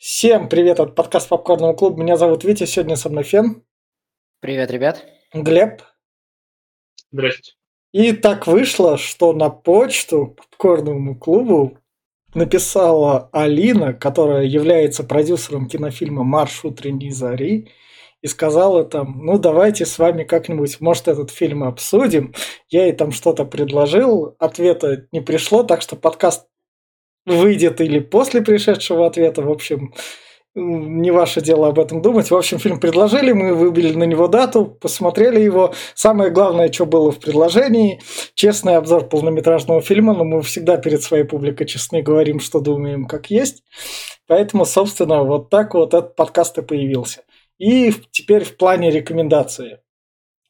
Всем привет от подкаста Попкорного клуба. Меня зовут Витя, сегодня со мной Фен. Привет, ребят. Глеб. Здравствуйте. И так вышло, что на почту Попкорному клубу написала Алина, которая является продюсером кинофильма «Марш утренней зари», и сказала там, ну давайте с вами как-нибудь, может, этот фильм обсудим. Я ей там что-то предложил, ответа не пришло, так что подкаст выйдет или после пришедшего ответа. В общем, не ваше дело об этом думать. В общем, фильм предложили, мы выбили на него дату, посмотрели его. Самое главное, что было в предложении, честный обзор полнометражного фильма, но мы всегда перед своей публикой честны говорим, что думаем, как есть. Поэтому, собственно, вот так вот этот подкаст и появился. И теперь в плане рекомендации.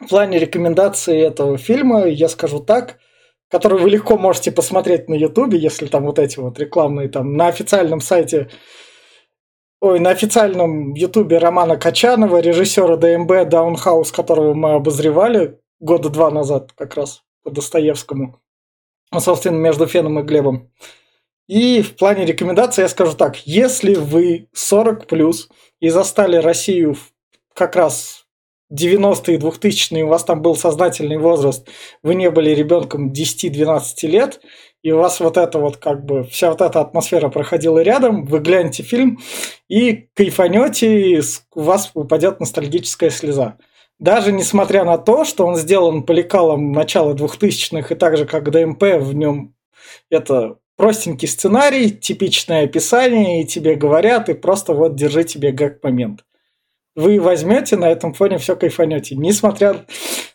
В плане рекомендации этого фильма я скажу так – который вы легко можете посмотреть на Ютубе, если там вот эти вот рекламные там на официальном сайте, ой, на официальном Ютубе Романа Качанова, режиссера ДМБ Даунхаус, которого мы обозревали года два назад как раз по Достоевскому. Ну, собственно, между Феном и Глебом. И в плане рекомендаций я скажу так. Если вы 40 плюс и застали Россию как раз 90-е и 2000-е у вас там был сознательный возраст, вы не были ребенком 10-12 лет, и у вас вот это вот как бы вся вот эта атмосфера проходила рядом, вы глянете фильм и кайфанете, и у вас упадет ностальгическая слеза. Даже несмотря на то, что он сделан по лекалам начала 2000-х, и так же, как ДМП, в нем это простенький сценарий, типичное описание, и тебе говорят, и просто вот держи тебе гэг момент вы возьмете на этом фоне все кайфанете, несмотря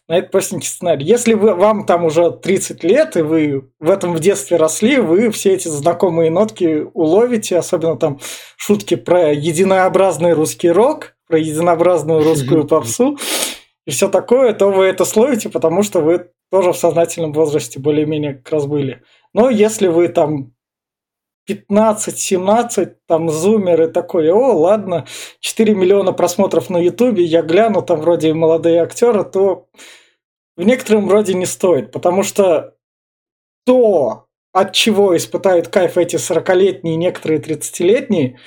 на этот простенький сценарий. Если вы, вам там уже 30 лет, и вы в этом в детстве росли, вы все эти знакомые нотки уловите, особенно там шутки про единообразный русский рок, про единообразную русскую попсу и все такое, то вы это словите, потому что вы тоже в сознательном возрасте более-менее как раз были. Но если вы там 15-17, там зумеры такой, о, ладно, 4 миллиона просмотров на ютубе, я гляну, там вроде молодые актеры, то в некотором роде не стоит, потому что то, от чего испытают кайф эти 40-летние, некоторые 30-летние,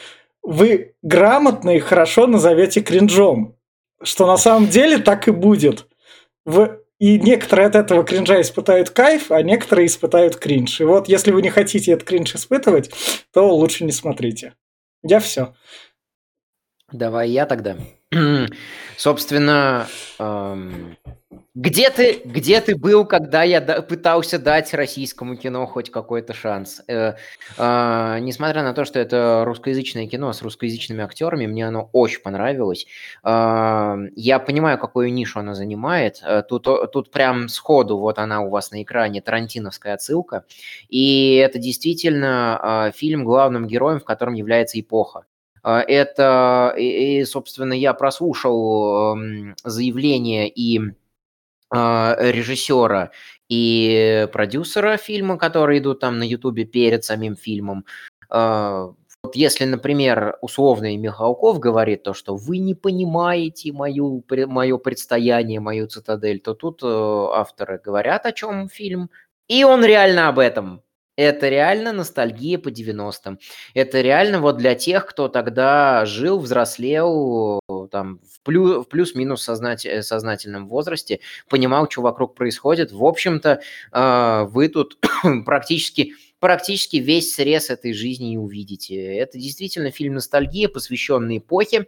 вы грамотно и хорошо назовете кринжом. Что на самом деле так и будет. В и некоторые от этого кринжа испытают кайф, а некоторые испытают кринж. И вот если вы не хотите этот кринж испытывать, то лучше не смотрите. Я все. Давай я тогда. Собственно, эм, где ты, где ты был, когда я да, пытался дать российскому кино хоть какой-то шанс? Э, э, несмотря на то, что это русскоязычное кино с русскоязычными актерами, мне оно очень понравилось. Э, я понимаю, какую нишу оно занимает. Э, тут, тут прям сходу, вот она у вас на экране, тарантиновская отсылка. И это действительно э, фильм, главным героем в котором является эпоха. А, это, и, собственно, я прослушал эм, заявление и а, режиссера и продюсера фильма, которые идут там на Ютубе перед самим фильмом. А, вот если, например, условный Михалков говорит то, что вы не понимаете мою, мое предстояние, мою цитадель, то тут э, авторы говорят, о чем фильм, и он реально об этом. Это реально ностальгия по 90-м. Это реально вот для тех, кто тогда жил, взрослел, там, в, плю, в плюс-минус сознать, э, сознательном возрасте, понимал, что вокруг происходит. В общем-то, э, вы тут практически практически весь срез этой жизни и увидите. Это действительно фильм ностальгия, посвященный эпохе,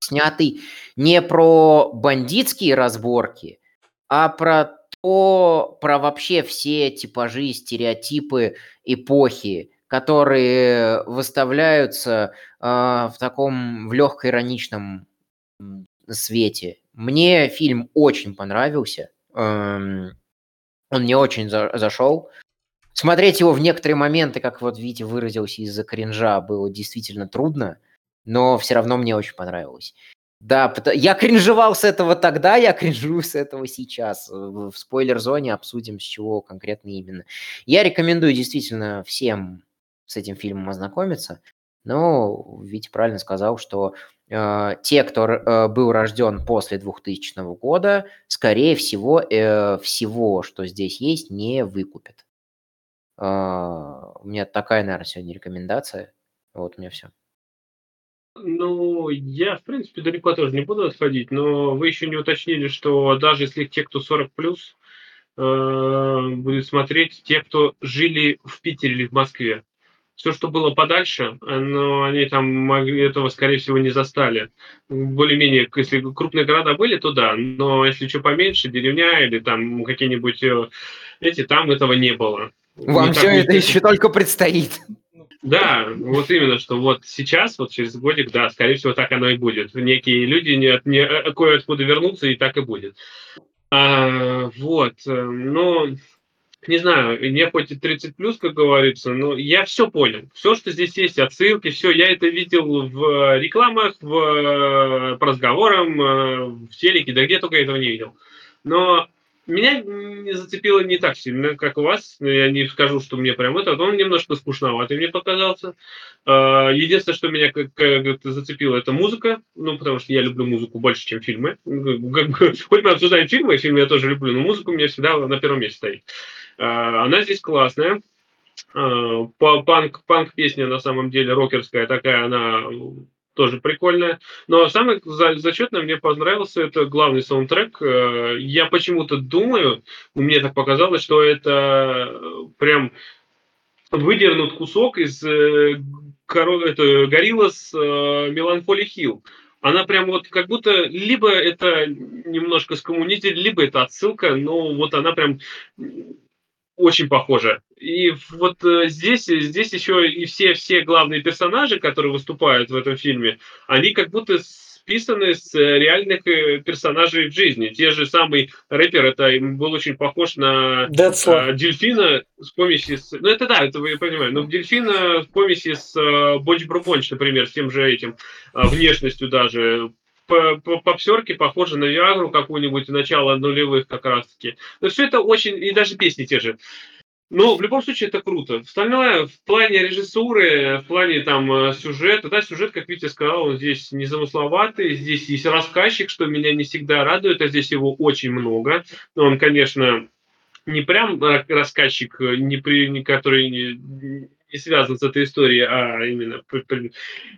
снятый не про бандитские разборки, а про то про вообще все типажи, стереотипы эпохи, которые выставляются э, в таком в легко ироничном свете. Мне фильм очень понравился. Эм, он мне очень за, зашел. Смотреть его в некоторые моменты, как вот Витя выразился из-за кринжа, было действительно трудно, но все равно мне очень понравилось. Да, я кринжевал с этого тогда, я кринжую с этого сейчас. В спойлер-зоне обсудим, с чего конкретно именно. Я рекомендую действительно всем с этим фильмом ознакомиться. Но Витя правильно сказал, что э, те, кто э, был рожден после 2000 года, скорее всего, э, всего, что здесь есть, не выкупят. Э, у меня такая, наверное, сегодня рекомендация. Вот у меня все. Ну, я, в принципе, далеко тоже не буду отходить, но вы еще не уточнили, что даже если те, кто 40 плюс, э, будет смотреть те, кто жили в Питере или в Москве. Все, что было подальше, но они там могли этого, скорее всего, не застали. Более-менее, если крупные города были, то да, но если что поменьше, деревня или там какие-нибудь э, эти, там этого не было. Вам все это еще только предстоит. Да, вот именно, что вот сейчас, вот через годик, да, скорее всего, так оно и будет. Некие люди не, от- не, э, кое-откуда вернутся, и так и будет. А, вот, э, ну, не знаю, мне хоть и 30 плюс, как говорится, но я все понял. Все, что здесь есть, отсылки, все, я это видел в рекламах, в, э, по разговорам, э, в телеке, да где только я этого не видел. Но меня не зацепило не так сильно, как у вас. Я не скажу, что мне прям это, он немножко скучноватый мне показался. А, Единственное, что меня как, зацепило, это музыка. Ну, потому что я люблю музыку больше, чем фильмы. Хоть мы обсуждаем фильмы, фильмы я тоже люблю, но музыка у меня всегда на первом месте стоит. А, Она здесь классная. А, по- Панк, панк песня на самом деле рокерская такая, она тоже прикольная. Но самое за- зачетное мне понравился это главный саундтрек. Э, Я почему-то думаю, мне так показалось, что это э, прям выдернут кусок из э, коро- это, Гориллас Меланхоли Хилл. Она прям вот как будто либо это немножко скоммунизм, либо это отсылка, но вот она прям очень похожа. И вот э, здесь, здесь еще и все, все главные персонажи, которые выступают в этом фильме, они как будто списаны с э, реальных э, персонажей в жизни. Те же самый рэпер, это им был очень похож на а, дельфина с помеси с... Ну, это да, это я понимаю. Но дельфина с помеси с э, Боч Брубонч, например, с тем же этим, а, внешностью даже. По, по, по псерке похоже на Виагру какую-нибудь начала нулевых как раз-таки. Но все это очень... И даже песни те же. Но в любом случае это круто. Остальное в плане режиссуры, в плане там э, сюжета, да, сюжет, как Витя сказал, он здесь незамысловатый, здесь есть рассказчик, что меня не всегда радует, а здесь его очень много. Но он, конечно, не прям э, рассказчик, э, не при, который не, связан с этой историей, а именно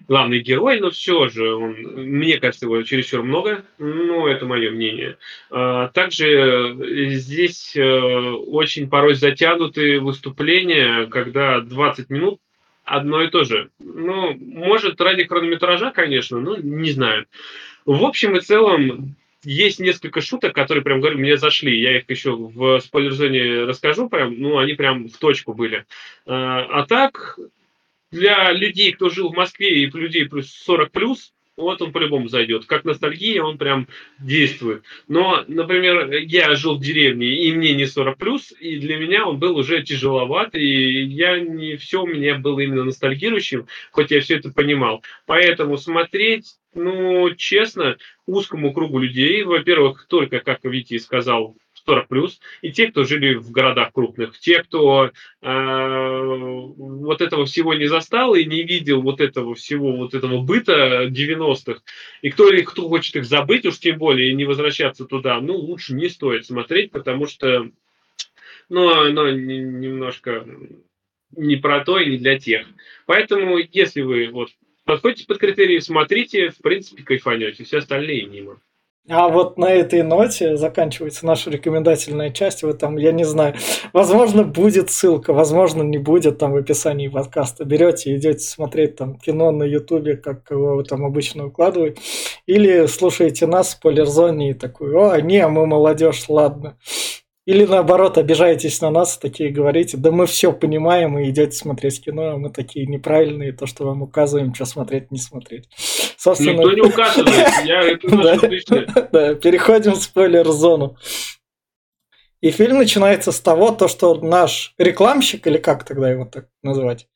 главный герой, но все же, он, мне кажется, его чересчур много, ну, это мое мнение. А, Также э, здесь э, очень порой затянутые выступления, когда 20 минут одно и то же. Ну, может, ради хронометража, конечно, но не знаю. В общем и целом, есть несколько шуток, которые, прям говорю, мне зашли. Я их еще в спойлер-зоне расскажу, прям, ну, они прям в точку были. А а так, для людей, кто жил в Москве и людей плюс 40 плюс, вот он по-любому зайдет. Как ностальгия, он прям действует. Но, например, я жил в деревне, и мне не 40 плюс, и для меня он был уже тяжеловат, и я не все у меня было именно ностальгирующим, хоть я все это понимал. Поэтому смотреть, ну, честно, узкому кругу людей, во-первых, только, как Витя сказал, 40 плюс, и те, кто жили в городах крупных, те, кто э, вот этого всего не застал и не видел вот этого всего, вот этого быта 90-х, и кто, или кто хочет их забыть, уж тем более, и не возвращаться туда, ну, лучше не стоит смотреть, потому что, ну, оно не- немножко не про то и не для тех. Поэтому, если вы вот подходите под критерии, смотрите, в принципе, кайфанете, все остальные мимо. А вот на этой ноте заканчивается наша рекомендательная часть. Вы там, я не знаю, возможно, будет ссылка, возможно, не будет там в описании подкаста. Берете, идете смотреть там кино на Ютубе, как его там обычно укладывают. Или слушаете нас в спойлер-зоне и такой, о, не, мы молодежь, ладно. Или наоборот, обижаетесь на нас, такие говорите, да мы все понимаем и идете смотреть кино, а мы такие неправильные, то, что вам указываем, что смотреть, не смотреть. Собственно, Никто не указывает, я это да, переходим в спойлер-зону. И фильм начинается с того, то, что наш рекламщик, или как тогда его так называть?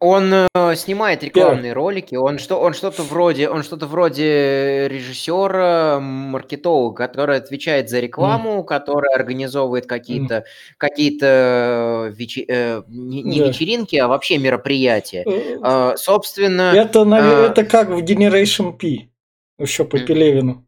Он э, снимает рекламные ролики, он что, он что-то вроде, он что-то вроде режиссера, маркетолога, который отвечает за рекламу, который организовывает какие-то какие-то вечи- э, не, не Да. вечеринки, а вообще мероприятия. Э, А, собственно, Это, наве- а- это как в Generation P, еще по М. Пелевину.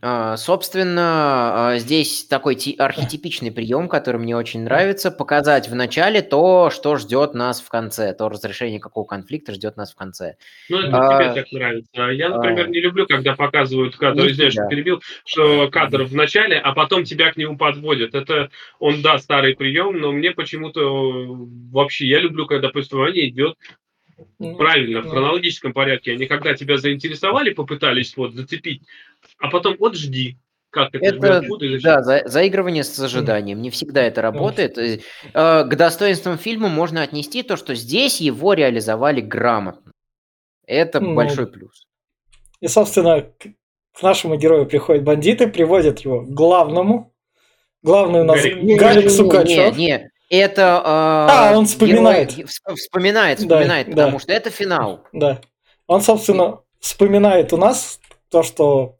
А, собственно, а, здесь такой архетипичный прием, который мне очень нравится, показать в начале то, что ждет нас в конце, то разрешение какого конфликта ждет нас в конце. Ну, это а, тебе так нравится. Я, например, а, не люблю, когда показывают кадр, извиняюсь, что перебил, что кадр в начале, а потом тебя к нему подводят. Это, он, да, старый прием, но мне почему-то вообще, я люблю, когда повествование идет ну, правильно, в хронологическом порядке. Они когда тебя заинтересовали, попытались вот зацепить, а потом вот жди, как это, это откуда, да, за, заигрывание с ожиданием. Не всегда это работает. Э, к достоинствам фильма можно отнести то, что здесь его реализовали грамотно. Это ну, большой плюс. И, собственно, к нашему герою приходят бандиты, приводят его к главному. Главный у нас Гарик, Гарик Сукачев. Не, не, это... Э, а, он вспоминает. Герой, вспоминает, вспоминает, да, потому да. что это финал. Да. Он, собственно, вспоминает у нас то, что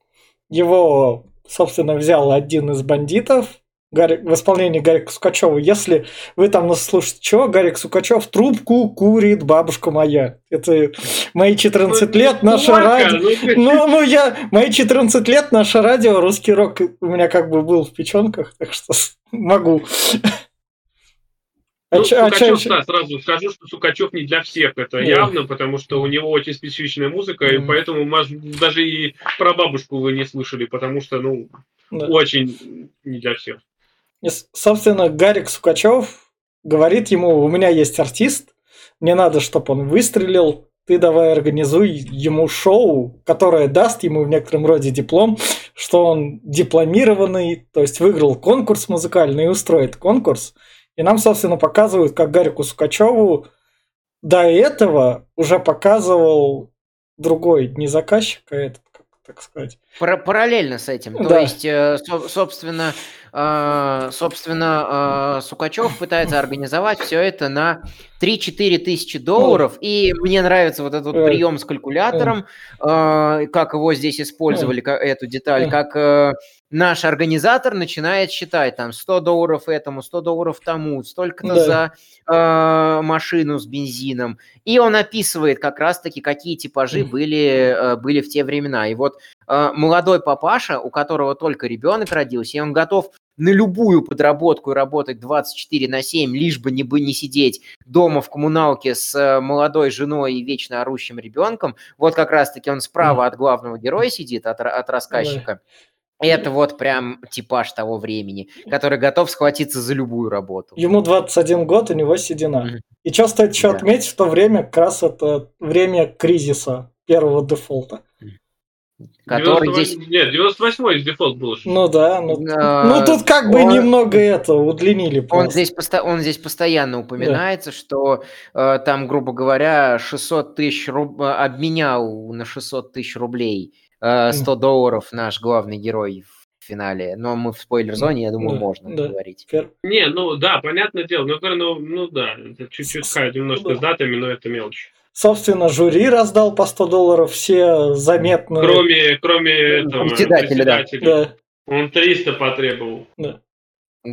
его, собственно, взял один из бандитов, Гарри, в исполнении Гарика Сукачева. Если вы там нас слушаете, что Гарик Сукачев трубку курит бабушка моя. Это мои 14 ну, лет, наше радио. Ну, ну, ну, я, мои 14 лет, наше радио, русский рок у меня как бы был в печенках, так что могу. Ну, а Сукачев, а да, сразу скажу, что Сукачев не для всех, это Нет. явно, потому что у него очень специфичная музыка, mm. и поэтому может, даже и про бабушку вы не слышали, потому что, ну, да. очень не для всех. И, собственно, Гарик Сукачев говорит ему, у меня есть артист, мне надо, чтобы он выстрелил, ты давай организуй ему шоу, которое даст ему в некотором роде диплом, что он дипломированный, то есть выиграл конкурс музыкальный и устроит конкурс – и нам, собственно, показывают, как Гарику Сукачеву до этого уже показывал другой, не заказчик, а этот, так сказать. Параллельно с этим. То есть, э, собственно, собственно, э, Сукачев пытается организовать все это на 3-4 тысячи долларов. И мне нравится вот этот вот прием с калькулятором, как его здесь использовали, эту деталь, как наш организатор начинает считать там 100 долларов этому, 100 долларов тому, столько-то да. за э, машину с бензином. И он описывает как раз-таки, какие типажи были, э, были в те времена. И вот э, молодой папаша, у которого только ребенок родился, и он готов на любую подработку и работать 24 на 7, лишь бы не, бы не сидеть дома в коммуналке с э, молодой женой и вечно орущим ребенком. Вот как раз-таки он справа от главного героя сидит, от, от рассказчика. Это вот прям типаж того времени, который готов схватиться за любую работу. Ему 21 год, у него седина. Mm-hmm. И что стоит еще да. отметить, в то время как раз это время кризиса первого дефолта. Который 98, здесь... Нет, 98-й дефолт был. Ну да, ну, а, ну тут как бы он, немного это удлинили. Просто. Он здесь, посто, он здесь постоянно упоминается, да. что э, там, грубо говоря, 600 тысяч руб... обменял на 600 тысяч рублей 100 э, долларов наш главный герой в финале. Но мы в спойлер-зоне, я думаю, да, можно да. говорить. Не, ну да, понятное дело. Ну, ну, ну да, это чуть-чуть хай немножко с датами, но это мелочь. Собственно, жюри раздал по 100 долларов, все заметные. Кроме, кроме этого, председателя, председателя. Да. Он 300 потребовал. Да. Э,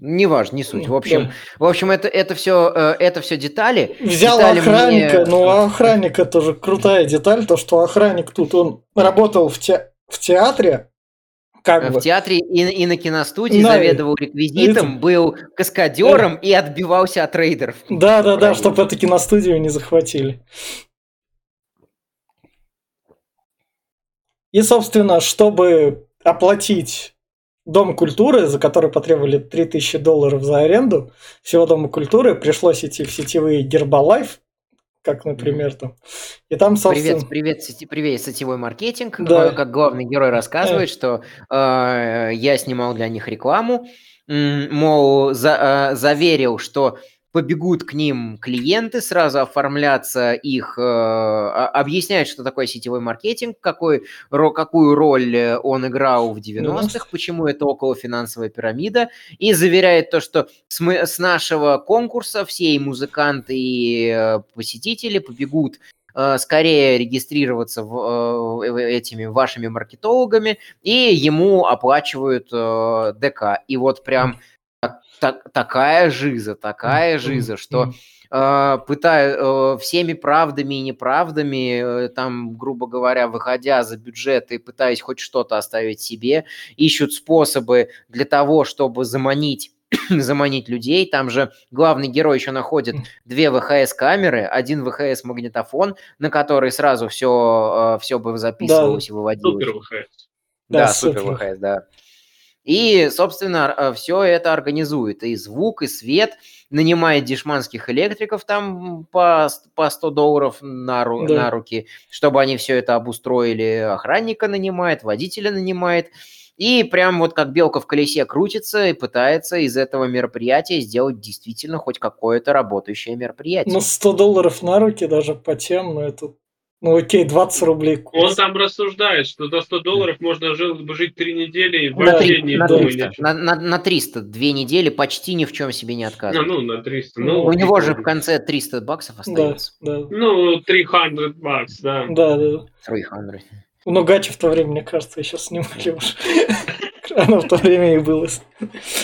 не важно, не суть. В общем, да. в общем, это, это все, э, это все детали. Взял детали охранника, мне... ну а охранник это же крутая деталь, то что охранник тут он работал в, те, в театре, как в бы. театре и, и на киностудии на... заведовал реквизитом, это... был каскадером и отбивался от рейдеров. Да, да, да, чтобы эту киностудию не захватили. И, собственно, чтобы оплатить Дом культуры, за который потребовали 3000 долларов за аренду всего Дома культуры, пришлось идти в сетевые Гербалайф, как, например, там. И там, собственно... Привет, привет, сети, привет, сетевой маркетинг. Да. Как главный герой рассказывает, э. что э, я снимал для них рекламу, мол, за, э, заверил, что побегут к ним клиенты, сразу оформляться их, э, объяснять, что такое сетевой маркетинг, какой, ро, какую роль э, он играл в 90-х, почему это около финансовая пирамида, и заверяет то, что с, мы, с нашего конкурса все и музыканты, и э, посетители побегут э, скорее регистрироваться в, этими вашими маркетологами, и ему оплачивают ДК. И вот прям так, такая жиза, такая жиза, что э, пытая, э, всеми правдами и неправдами, э, там, грубо говоря, выходя за бюджет и пытаясь хоть что-то оставить себе, ищут способы для того, чтобы заманить заманить людей. Там же главный герой еще находит две ВХС-камеры, один ВХС-магнитофон, на который сразу все, все бы записывалось да. и выводилось. Супер ВХС. Да, да супер ВХС, да. И, собственно, все это организует. И звук, и свет. Нанимает дешманских электриков там по, по 100 долларов на, ру, да. на руки, чтобы они все это обустроили. Охранника нанимает, водителя нанимает. И прям вот как белка в колесе крутится и пытается из этого мероприятия сделать действительно хоть какое-то работающее мероприятие. Ну, 100 долларов на руки даже по тем, но это ну окей, 20 рублей. Курс. Он там рассуждает, что за 100 долларов можно жить три недели и вообще не на 300, на, на, на 300, две недели почти ни в чем себе не отказывает. Ну, ну на 300. Ну, У него же в конце 300 баксов остается. Да, да. Ну, 300 бакс, да. Да, да. 300. Ну, Гачи в то время, мне кажется, еще снимали уже. Оно в то время и было.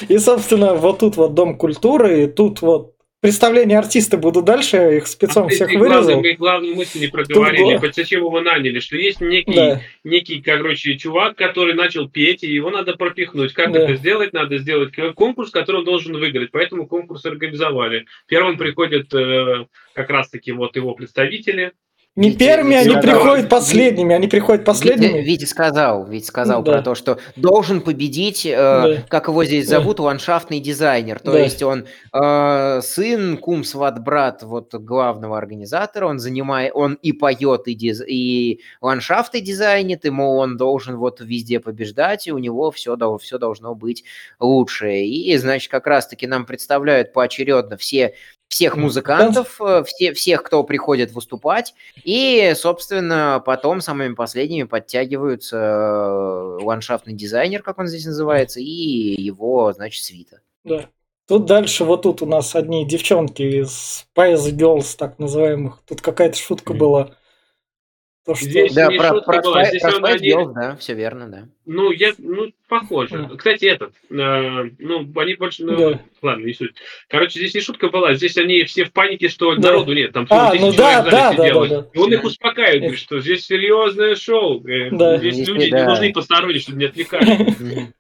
И, собственно, вот тут вот Дом культуры, и тут вот представления артиста буду дальше, я их спецом а всех вырезал. Главную, главную мысль не проговорили, Тут... зачем его наняли, что есть некий, да. некий, короче, чувак, который начал петь, и его надо пропихнуть. Как да. это сделать? Надо сделать конкурс, который он должен выиграть, поэтому конкурс организовали. Первым приходят э, как раз-таки вот его представители, не Витя, первыми, Витя, они приходят последними, они приходят последними. Витя, Витя сказал, Витя сказал да. про то, что должен победить, э, да. как его здесь зовут, да. ландшафтный дизайнер. То да. есть он э, сын, кум, сват, брат вот главного организатора, он занимает, он и поет, и, диз, и ландшафты дизайнит, ему он должен вот везде побеждать, и у него все, все должно быть лучше. И, значит, как раз-таки нам представляют поочередно все всех музыкантов, э, все, всех, кто приходит выступать, и, собственно, потом самыми последними подтягиваются э, ландшафтный дизайнер, как он здесь называется, и его, значит, свита. Да. Тут дальше, вот тут у нас одни девчонки из Spice Girls, так называемых. Тут какая-то шутка mm. была. То, что... Здесь да, не про, шутка про, была, здесь про он один... да, все верно, да. Ну, я, ну, похоже. Mm. Кстати, этот, э, ну, они больше, ну, да. ладно, не суть. Короче, здесь не шутка была, здесь они все в панике, что да. народу нет, там а, ну да, да, да, да, да. И он их успокаивает, говорит, что здесь серьезное шоу, э, да. здесь, здесь люди да. не нужны посторонние, чтобы не отвлекали.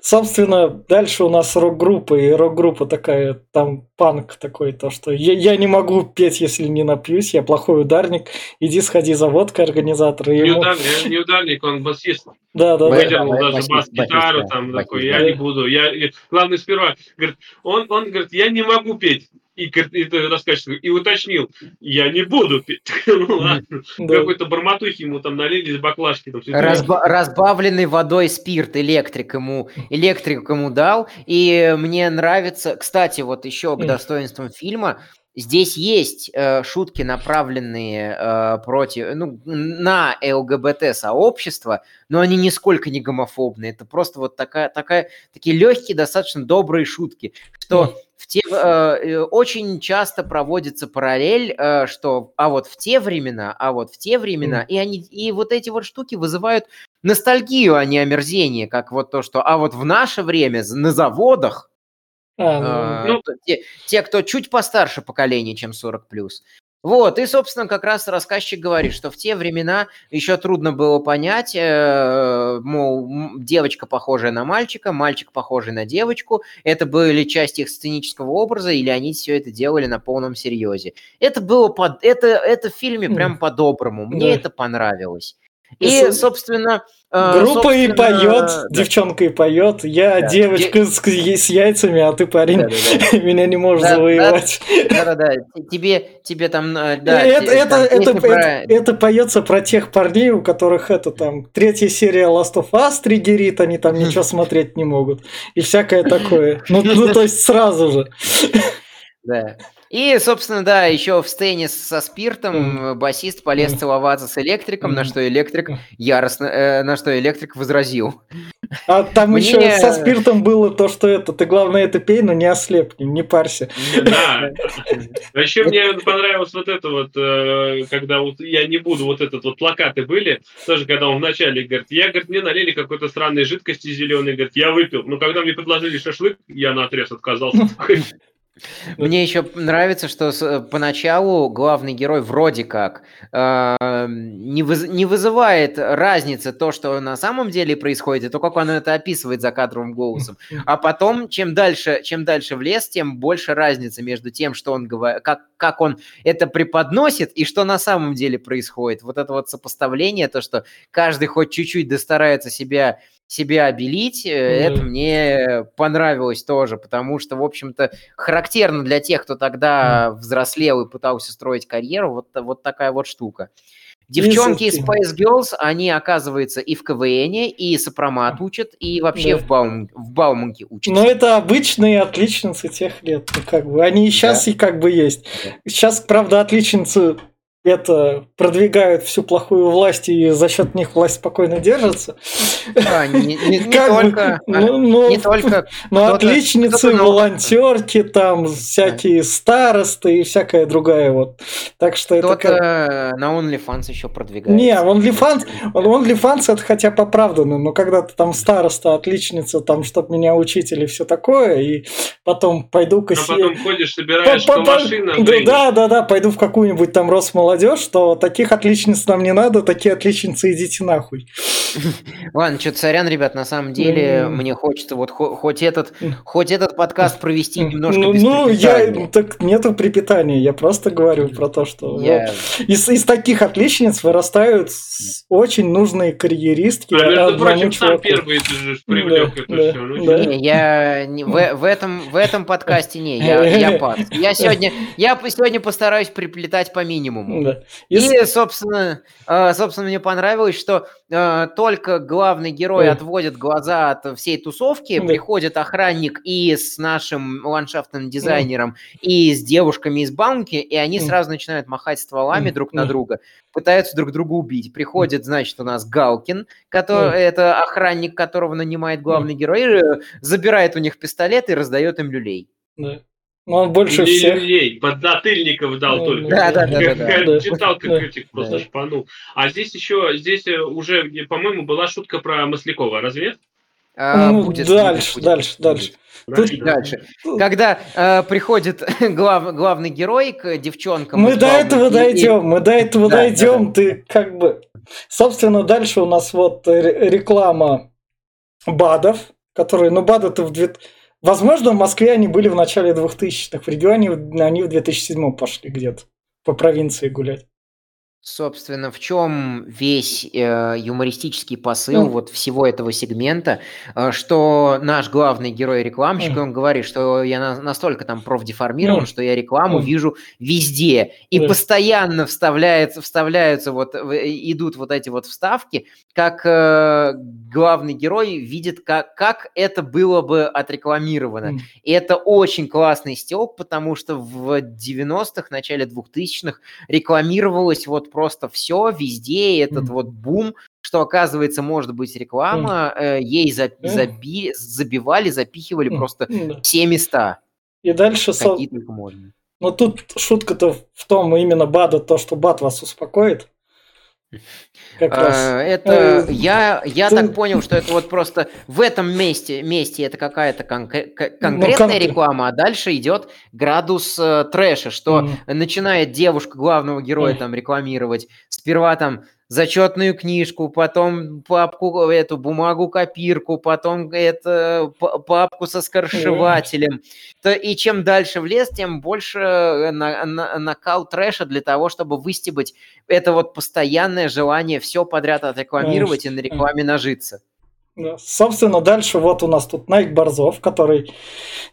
Собственно, дальше у нас рок-группа, и рок-группа такая, там панк такой, то, что я, я не могу петь, если не напьюсь, я плохой ударник, иди сходи за водкой, организатор. Не, ему... ударник, не ударник, он басист. Да, да, Выдернул да. даже бас-гитару, там басист, такой, я да. не буду. Я, главное, сперва, говорит, он, он говорит, я не могу петь и, и рассказчик и уточнил, я не буду пить. ну ладно. Какой-то бормотухи ему там налили из баклажки. Там, Разба- разбавленный водой спирт электрик ему, электрик ему дал. И мне нравится, кстати, вот еще к достоинствам фильма, Здесь есть э, шутки, направленные э, против, ну, на ЛГБТ-сообщество, но они нисколько не гомофобные. Это просто вот такая, такая, такие легкие, достаточно добрые шутки, что в те, э, э, очень часто проводится параллель, э, что а вот в те времена, а вот в те времена, и они и вот эти вот штуки вызывают ностальгию, а не омерзение, как вот то, что а вот в наше время на заводах а, ну, ну, те, те, кто чуть постарше поколения, чем 40 плюс. Вот, и, собственно, как раз рассказчик говорит, что в те времена еще трудно было понять, э, мол, девочка похожая на мальчика, мальчик похожий на девочку, это были части их сценического образа, или они все это делали на полном серьезе. Это было под, это, это в фильме прям по-доброму, мне да. это понравилось. И, собственно... Э, Группа собственно... и поет, да. девчонка и поет. Я да. девочка с, с яйцами, а ты парень. Да, да, да. Меня не можешь да, завоевать. Да-да-да. Тебе, тебе там... Э, да, это, тебе, это, там, это, про... это, это поется про тех парней, у которых это там третья серия Last of Us триггерит, они там ничего смотреть не могут. И всякое такое. Ну, ну то есть сразу же. Да. И, собственно, да, еще в сцене со спиртом басист полез целоваться с электриком, на что электрик яростно, э, на что электрик возразил. А там Мне... еще со спиртом было то, что это, ты главное это пей, но не ослепни, не парься. Да. А еще мне понравилось вот это вот, э, когда вот я не буду, вот этот вот плакаты были, тоже когда он вначале говорит, я, говорит, мне налили какой-то странной жидкости зеленой, говорит, я выпил. Но когда мне предложили шашлык, я на отрез отказался. Мне еще нравится, что с, э, поначалу главный герой вроде как э, не, выз, не вызывает разницы то, что на самом деле происходит, и то, как он это описывает за кадровым голосом. А потом, чем дальше, чем дальше в лес, тем больше разницы между тем, что он говорит, как, как он это преподносит и что на самом деле происходит. Вот это вот сопоставление, то, что каждый хоть чуть-чуть достарается себя себя обелить, mm-hmm. это мне понравилось тоже, потому что, в общем-то, характерно для тех, кто тогда mm-hmm. взрослел и пытался строить карьеру, вот, вот такая вот штука. Девчонки из Spice Girls, они, оказывается, и в КВН, и сопромат учат, и вообще да. в, Баум, в Бауманке учат. Но это обычные отличницы тех лет. Ну, как бы. Они и сейчас да. и как бы есть. Сейчас, правда, отличницы это продвигают всю плохую власть и за счет них власть спокойно держится. А, не, не, не только. Ну, ну, не только. Ну, отличницы, волонтерки, там всякие старосты и всякая другая вот. Так что это как... на OnlyFans еще продвигается. Не, OnlyFans, OnlyFans это хотя бы оправданно, но когда ты там староста, отличница, там, чтоб меня учить или все такое, и потом пойду кассир... А потом ходишь, собираешь по, по, Да, да, да, пойду в какую-нибудь там Росмолодежь молодежь, что таких отличниц нам не надо, такие отличницы идите нахуй. Ладно, что-то сорян, ребят, на самом деле mm. мне хочется вот хоть этот, хоть этот подкаст провести немножко ну, без Ну, я, так нету припитания, я просто говорю про то, что я... вот, из, из таких отличниц вырастают очень нужные карьеристки. А, между прочим, сам первый ты же привлек да, это да, все. Ну, да. Не, я не, в, в, этом, в этом подкасте не, я, я пас. Я сегодня, я сегодня постараюсь приплетать по минимуму. Да. И, собственно, э, собственно, мне понравилось, что э, только главный герой да. отводит глаза от всей тусовки, да. приходит охранник и с нашим ландшафтным дизайнером, да. и с девушками из банки, и они да. сразу начинают махать стволами да. друг на друга, пытаются друг друга убить. Приходит, значит, у нас Галкин, который, да. это охранник, которого нанимает главный да. герой, э, забирает у них пистолет и раздает им люлей. Да. Но он больше Или всех... Ей, подзатыльников дал ну, только. Да, да, да. да, да. Читал, как этих просто шпанул. А здесь еще, здесь э, уже, по-моему, была шутка про Маслякова, разве нет? А, ну, будет, дальше, будет, дальше, будет, дальше, дальше. Тут... Дальше. Когда э, приходит глав, главный герой к девчонкам. Мы до этого и, дойдем, и... мы до этого да, дойдем. Да, да. Ты как бы. Собственно, дальше у нас вот реклама БАДов, которые, ну, БАДы-то в 2000 Возможно, в Москве они были в начале 2000-х, в регионе они в 2007 пошли где-то по провинции гулять. Собственно, в чем весь э, юмористический посыл mm. вот всего этого сегмента, э, что наш главный герой рекламщик, mm. он говорит, что я на, настолько там профдеформирован, mm. что я рекламу mm. вижу везде, и mm. постоянно вставляется, вставляются вот идут вот эти вот вставки, как э, главный герой видит, как как это было бы отрекламировано, mm. и это очень классный стёб, потому что в 90-х, начале 2000-х рекламировалось вот просто все, везде этот mm. вот бум, что оказывается может быть реклама, mm. э, ей за, заби, забивали, запихивали mm. просто mm. все места. И дальше... Какие со... только можно. Но тут шутка-то в том именно БАДа, то, что БАД вас успокоит. Как. А, это э, я я так понял, что это вот просто в этом месте месте это какая-то конкре- ну, конкретная реклама, а дальше идет градус э, трэша, что начинает девушка главного героя там рекламировать. Сперва там зачетную книжку, потом папку, эту бумагу, копирку, потом это папку со скоршевателем. То, и чем дальше в лес, тем больше э, на, на, накал трэша для того, чтобы выстебать это вот постоянное желание все подряд отрекламировать и на рекламе нажиться. Собственно, дальше вот у нас тут Найк Борзов, который,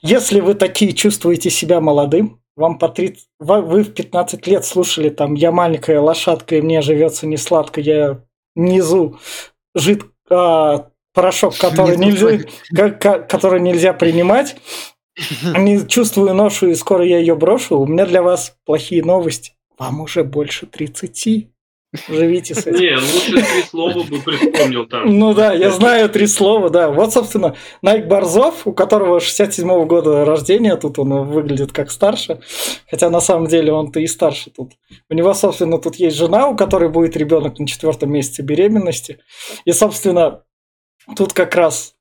если вы такие чувствуете себя молодым, вам по 30... Вы в 15 лет слушали там «Я маленькая лошадка, и мне живется не сладко, я низу жид... а, порошок, который нельзя, который нельзя принимать, не чувствую ношу, и скоро я ее брошу, у меня для вас плохие новости. Вам уже больше 30. Живите с этим. Не, лучше три слова бы припомнил там. Ну да, я знаю три слова, да. Вот, собственно, Найк Борзов, у которого 67-го года рождения, тут он выглядит как старше, хотя на самом деле он-то и старше тут. У него, собственно, тут есть жена, у которой будет ребенок на четвертом месяце беременности. И, собственно, тут как раз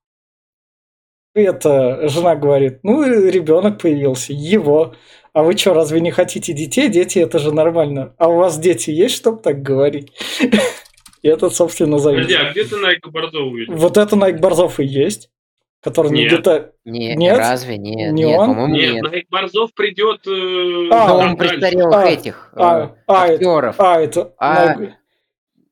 это жена говорит, ну, ребенок появился, его. А вы что, разве не хотите детей? Дети это же нормально. А у вас дети есть, чтобы так говорить? И этот, собственно, зависит. Подожди, а где ты Найка Борзов увидел? Вот это Найк Борзов и есть. Который Нет. где-то... Нет, Нет? разве нет? Не нет, он? по-моему, Нет, нет. Найк Борзов придет... э, А, Но там он престарелых А, этих а, а, это- актеров. А, это... А, Найк-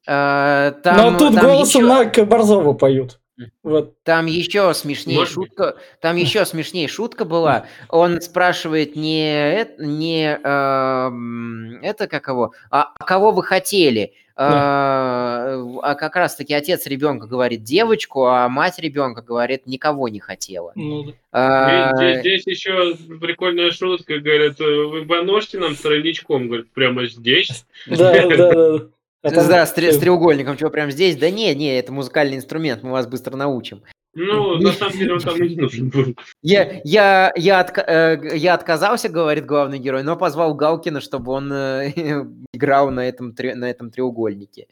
Э, Но там, тут там голосом еще, Найка Борзова поют. Вот. там еще смешнее Может шутка. Там еще смешнее шутка была. Он спрашивает не не эм, это как его, а а кого вы хотели? А а как раз таки отец ребенка говорит девочку, а мать ребенка говорит никого не хотела. Ну, да. А, Здесь, здесь еще прикольная шутка, говорят, э, вы поножьте нам страничком, говорит, прямо здесь. Да, да, да, да. Там- Да, с, тре- с треугольником, чего прям здесь? Да не, не, это музыкальный инструмент, мы вас быстро научим. Ну, на самом деле он там не нужен был. Я, я, я, отка- э, я отказался, говорит главный герой, но позвал Галкина, чтобы он э, играл на этом, тре- на этом треугольнике.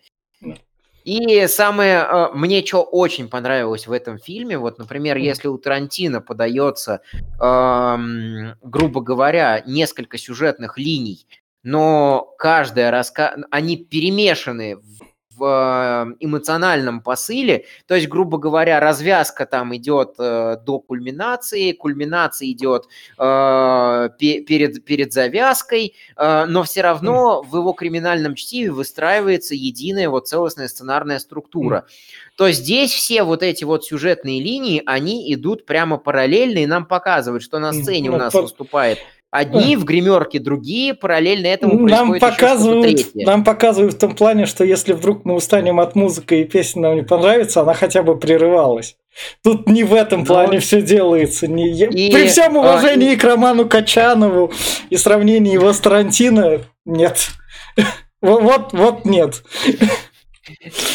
И самое, э, мне что очень понравилось в этом фильме, вот, например, если у Тарантино подается, эм, грубо говоря, несколько сюжетных линий, но каждая раска... они перемешаны в в э, эмоциональном посыле, то есть, грубо говоря, развязка там идет э, до кульминации, кульминация идет э, пе- перед, перед завязкой, э, но все равно в его криминальном чтиве выстраивается единая вот целостная сценарная структура. То здесь все вот эти вот сюжетные линии, они идут прямо параллельно и нам показывают, что на сцене у ну, нас по- выступает одни в гримерке, другие, параллельно этому Нам показывают, нам показывают в том плане, что если вдруг мы устанем от музыки и песня нам не понравится, она хотя бы прерывалась. Тут не в этом Ну, плане все делается. Не... и, При всем а, уважении к Роману Качанову и сравнении его с Тарантино, нет. Вот, вот нет.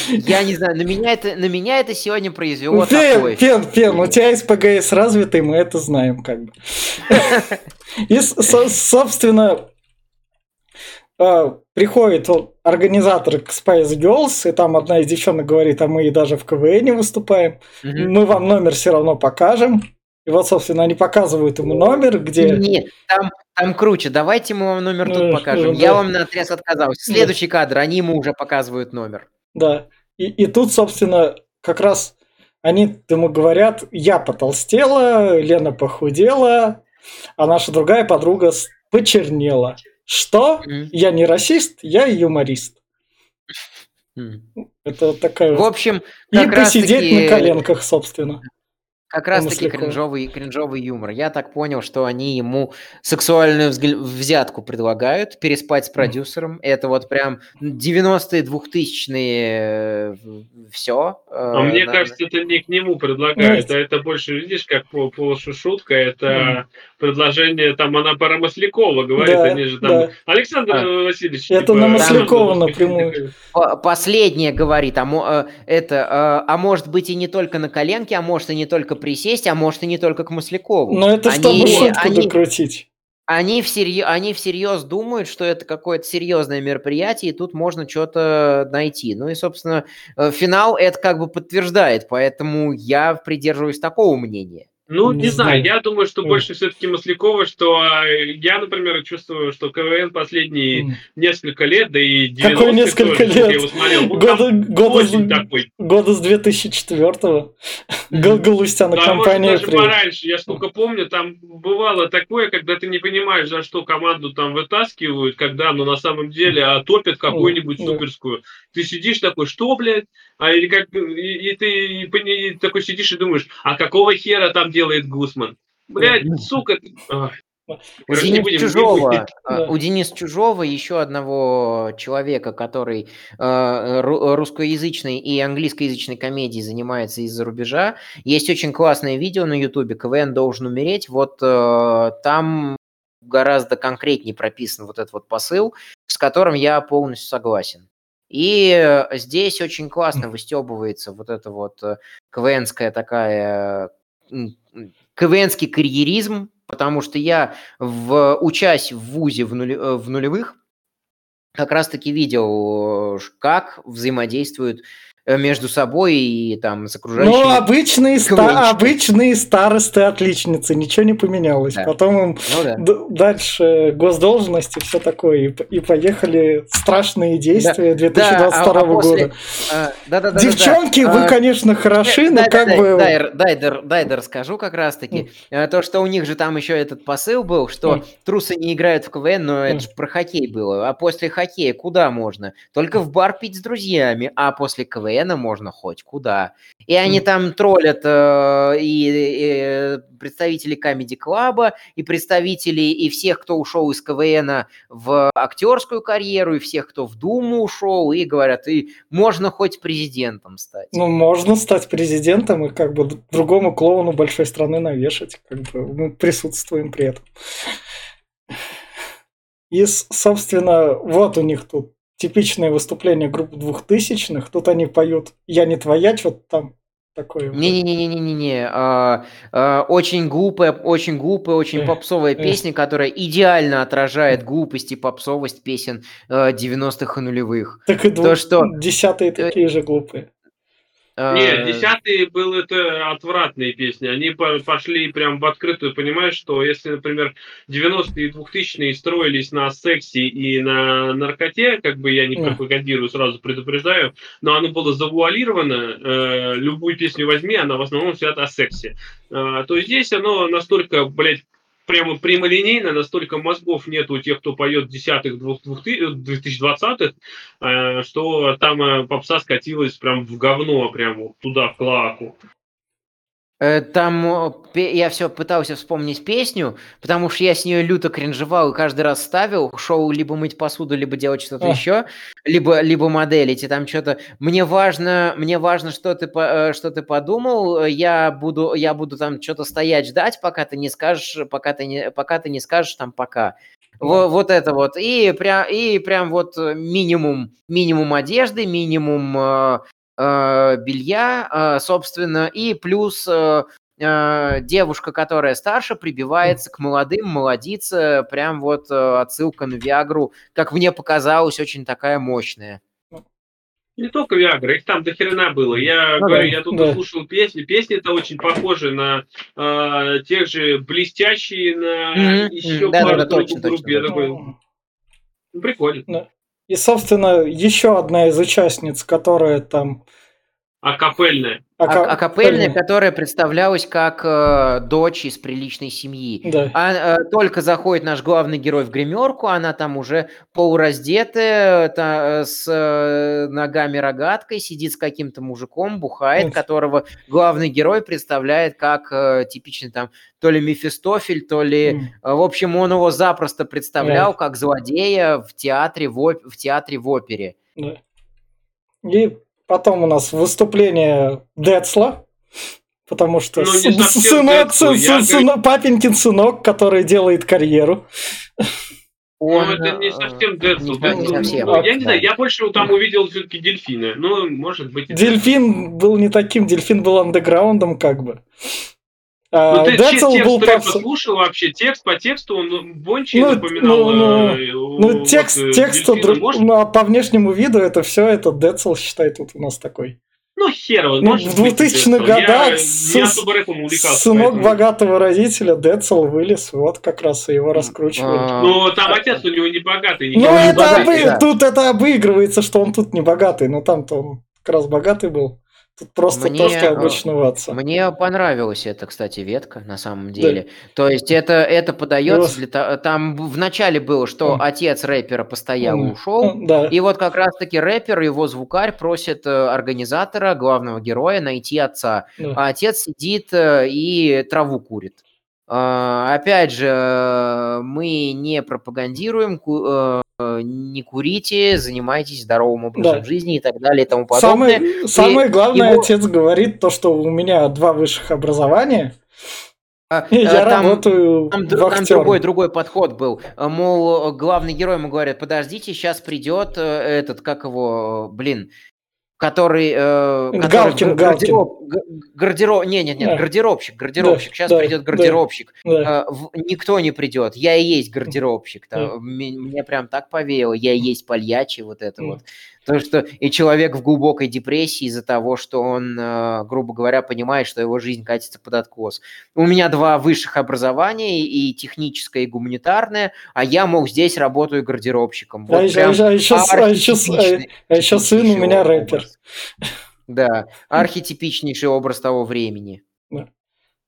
Я не знаю, на меня это, на меня это сегодня произвело Пен, такое Пен, Пен, у тебя СПГС развитый, мы это знаем как бы. И, собственно, а, приходит организатор к Spice Girls, и там одна из девчонок говорит, а мы и даже в КВН выступаем, Мгм. мы вам номер все равно покажем. И вот, собственно, они показывают ему номер, где... Не, там, там круче. Давайте мы вам номер тут покажем. ну, Я вам на отрез отказался. Следующий кадр, они ему уже показывают номер. Да. И, и тут, собственно, как раз они ему говорят, я потолстела, Лена похудела, а наша другая подруга почернела. Что? Я не расист, я юморист. Это такая В общем, И посидеть таки- на коленках, собственно. Как раз таки Маслякова. кринжовый, кринжовый юмор. Я так понял, что они ему сексуальную взгля- взятку предлагают, переспать с продюсером. Это вот прям 90-е, 2000-е все. А мне кажется, это не к нему предлагают, а это больше, видишь, как по полушутка, это предложение, там она про Маслякова говорит, Да, они же там... да. Александр А. Васильевич... Это на Маслякова там, напрямую. Последнее говорит, а, э, это, э, а может быть и не только на коленке, а может и не только присесть, а может и не только к Маслякову. Но это Они- чтобы шутку они- докрутить. Они, всерьез, они всерьез думают, что это какое-то серьезное мероприятие, и тут можно что-то найти. Ну и, собственно, э, финал это как бы подтверждает, поэтому я придерживаюсь такого мнения. Ну, Не не, знаю, знаю. я думаю, что М. больше все-таки Маслякова, что э, я, например, чувствую, что КВН последние М. несколько лет, да и 90 Какой несколько тоже, лет? Я его смотрел, ну, Года, года, с- такой. года с 2004-го. Гал- Галустяна Да, может, компания даже привет. пораньше. Я сколько помню, там бывало такое, когда ты не понимаешь, за что команду там вытаскивают, когда, ну, на самом деле, а топят какую-нибудь Да. суперскую. Ты сидишь такой, что, блядь? А или как, и, и ты и и такой сидишь и думаешь, а какого хера там делает Гусман? Блядь, сука. ты- Ай. У Короче, Дениса будем- Чужого, будем. а, Да. у Дениса Чужого еще одного человека, который э, ру- русскоязычной и английскоязычной комедией занимается из-за рубежа. Есть очень классное видео на Ютубе «КВН должен умереть». Вот э, там гораздо конкретнее прописан вот этот вот посыл, с которым я полностью согласен. И э, здесь очень классно выстебывается вот эта вот э, КВНская такая КВНский карьеризм, потому что я, в, учась в ВУЗе в, нуле- э, в нулевых, как раз-таки видел, как взаимодействуют между собой и там с окружающими. Ну, обычные, ста- обычные старосты отличницы, ничего не поменялось. Да. Потом им ну, да. д- дальше госдолжности, все такое, и, и поехали страшные действия да. 2022 да, а, а года. А, да, да, да, Девчонки, да, да. вы, а, конечно, хороши, но как дай, бы... Дай, дай, дай, дай, дай расскажу как раз-таки. Mm. То, что у них же там еще этот посыл был, что mm. трусы не играют в КВН, но mm. это же про хоккей было. А после хоккея куда можно? Только в бар пить с друзьями, а после КВН можно хоть куда. И они там троллят э, и, и представители Comedy Club, и представители, и всех, кто ушел из КВН в актерскую карьеру, и всех, кто в Думу ушел, и говорят, и можно хоть президентом стать. Ну, можно стать президентом и как бы другому клоуну большой страны навешать, как бы мы присутствуем при этом. И, собственно, вот у них тут типичное выступление группы двухтысячных. Тут они поют «Я не твоя», что-то там такое. Не-не-не-не-не-не. А, а, очень глупая, очень глупая, очень эх, попсовая эх. песня, которая идеально отражает глупость и попсовость песен 90-х э, и нулевых. Так и двух... что... десятые э, такие же глупые. Нет, э, десятые был это отвратные песни. Они пошли прям в открытую, понимаешь, что если, например, 90-е и 2000-е строились на сексе и на наркоте, как бы я не пропагандирую, сразу предупреждаю, но оно было завуалировано, э, любую песню возьми, она в основном свята о сексе. Э, то здесь оно настолько, блядь, прямо прямолинейно, настолько мозгов нет у тех, кто поет десятых, двухтысячных, э, что там э, попса скатилась прям в говно, прям туда, в клаку. Э, там я все пытался вспомнить песню, потому что я с нее люто кринжевал и каждый раз ставил, шоу либо мыть посуду, либо делать что-то еще, либо, либо моделить, и там что-то... Мне важно, мне важно, что ты, э, что ты подумал, я буду, я буду там что-то стоять, ждать, пока ты не скажешь, пока ты не, пока ты не скажешь там пока. Вот, вот это вот. И прям, и прям вот минимум, минимум одежды, минимум э, э, белья, э, собственно, и плюс э, э, девушка, которая старше, прибивается к молодым, молодится, прям вот э, отсылка на Виагру, как мне показалось, очень такая мощная. Не только Виагра, их там до хрена было. Я ну, говорю, да, я тут да. слушал песни. Песни-то очень похожи на э, тех же блестящие, на mm-hmm. еще да, пару да, да, точно. Точно, такой, ну, прикольно. Да. И, собственно, еще одна из участниц, которая там... Акапельная. А, акапельная, которая представлялась как э, дочь из приличной семьи. Да. А, э, только заходит наш главный герой в гримерку, она там уже полураздетая, та, э, с э, ногами-рогаткой, сидит с каким-то мужиком, бухает, которого главный герой представляет как э, типичный там то ли Мефистофель, то ли... Mm. В общем, он его запросто представлял yeah. как злодея в театре в, оп... в театре в опере. Yeah. И Потом у нас выступление Децла, потому что ну, сынок, сын, сын, сын, папенькин сынок, который делает карьеру. Он, ну, это не совсем Децл. Не, не совсем. Ну, я не знаю, я больше там увидел все-таки дельфина. Ну, может быть... Дельфин был не таким, дельфин был андеграундом как бы. А, ну, ты Децл текст был послушал вообще, текст по тексту, он Бончи ну, напоминал... Ну, ну, э, ну текст, вот, текст друг, ну, а по внешнему виду это все, это Децл, считай, тут у нас такой. Ну, хер ну, В 2000-х годах я, с, я сынок поэтому. богатого родителя Децл вылез, вот как раз и его раскручивали. А, ну, там отец у него не богатый. Ну, это обы... тут это обыгрывается, что он тут не богатый, но там-то он как раз богатый был. Тут просто мне, то, что обычного отца. Мне понравилась эта, кстати, ветка на самом деле. Да. То есть это, это подается для того... Там в начале было, что mm. отец рэпера постоял mm. ушел. Mm, да. И вот как раз-таки рэпер, его звукарь просит э, организатора, главного героя, найти отца. Да. А отец сидит э, и траву курит. А, опять же, мы не пропагандируем, э, не курите, занимайтесь здоровым образом да. жизни и так далее и тому подобное. Самое, самое главное, его... отец говорит то, что у меня два высших образования. А, я э, там, работаю там, там другой, другой подход был. Мол, главный герой ему говорит, подождите, сейчас придет э, этот, как его, блин, который, э, Галкин, гардероб, Галкин. гардероб, не, нет, нет, да. гардеробщик, гардеробщик. Да, Сейчас да, придет гардеробщик. Да. Э, в, никто не придет. Я и есть гардеробщик. Да. Мне, прям так повеяло. Я и есть пальячи, вот это да. вот. То, что и человек в глубокой депрессии из-за того, что он, э, грубо говоря, понимает, что его жизнь катится под откос. У меня два высших образования, и техническое, и гуманитарное, а я, мог здесь работаю гардеробщиком. Вот а, еще, а, еще, а, еще, а, а еще сын у меня рэпер. Да, архетипичнейший образ того времени. Да.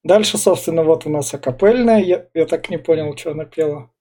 Дальше, собственно, вот у нас акапельная. Я, я так не понял, что она пела.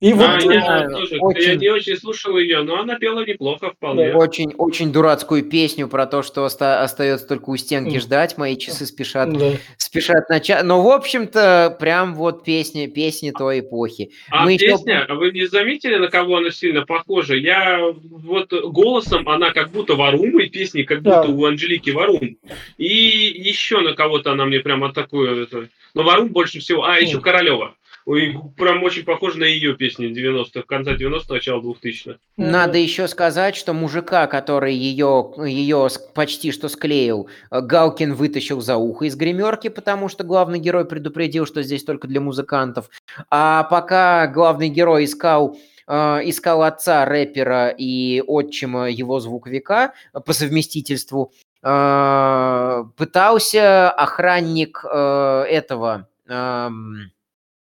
И вот, а, я, тоже, очень... я не очень слушал ее, но она пела неплохо вполне. Очень, очень дурацкую песню про то, что оста- остается только у стенки ждать, мои часы спешат, да. спешат начать. Но, в общем-то, прям вот песня, песни той эпохи. А Мы песня, еще... А вы не заметили, на кого она сильно похожа? Я вот голосом, она как будто Варум, и песни как будто да. у Анжелики Варум. И еще на кого-то она мне прямо такую... Но Варум больше всего... А, еще Королева. Ой, прям очень похоже на ее песни 90-х, конца 90-х, начала 2000-х. Надо еще сказать, что мужика, который ее, ее почти что склеил, э, Галкин вытащил за ухо из гримерки, потому что главный герой предупредил, что здесь только для музыкантов. А пока главный герой искал э, искал отца рэпера и отчима его звуковика по совместительству, э, пытался охранник этого эм,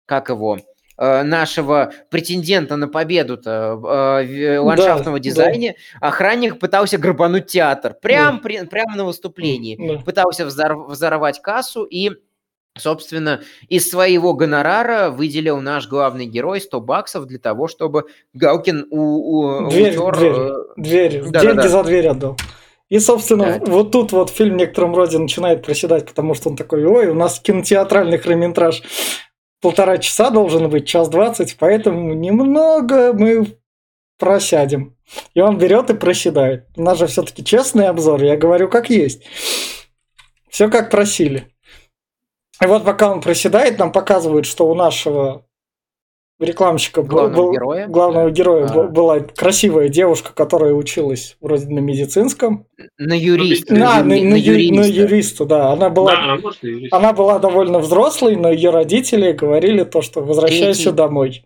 как его, э, нашего претендента на победу-то э, ландшафтного да, дизайне, да. охранник пытался грабануть театр. Прям, да. при, прямо на выступлении. Да. Пытался взор, взорвать кассу и Собственно, из своего гонорара выделил наш главный герой 100 баксов для того, чтобы Галкин у, у, дверь, утер... Дверь, э, дверь. Да, деньги да, да. за дверь отдал. И, собственно, да. вот тут вот фильм в некотором роде начинает проседать, потому что он такой, ой, у нас кинотеатральный хронометраж полтора часа должен быть, час двадцать, поэтому немного мы просядем. И он берет и проседает. У нас же все-таки честный обзор, я говорю как есть. Все как просили. И вот пока он проседает, нам показывают, что у нашего рекламщика главного был, героя, главного героя а. была красивая девушка, которая училась вроде на медицинском. На юриста. На, на, на, на, юриста. на юриста, да. Она была, да, может, она была довольно взрослой, но ее родители говорили то, что возвращайся Третий. домой.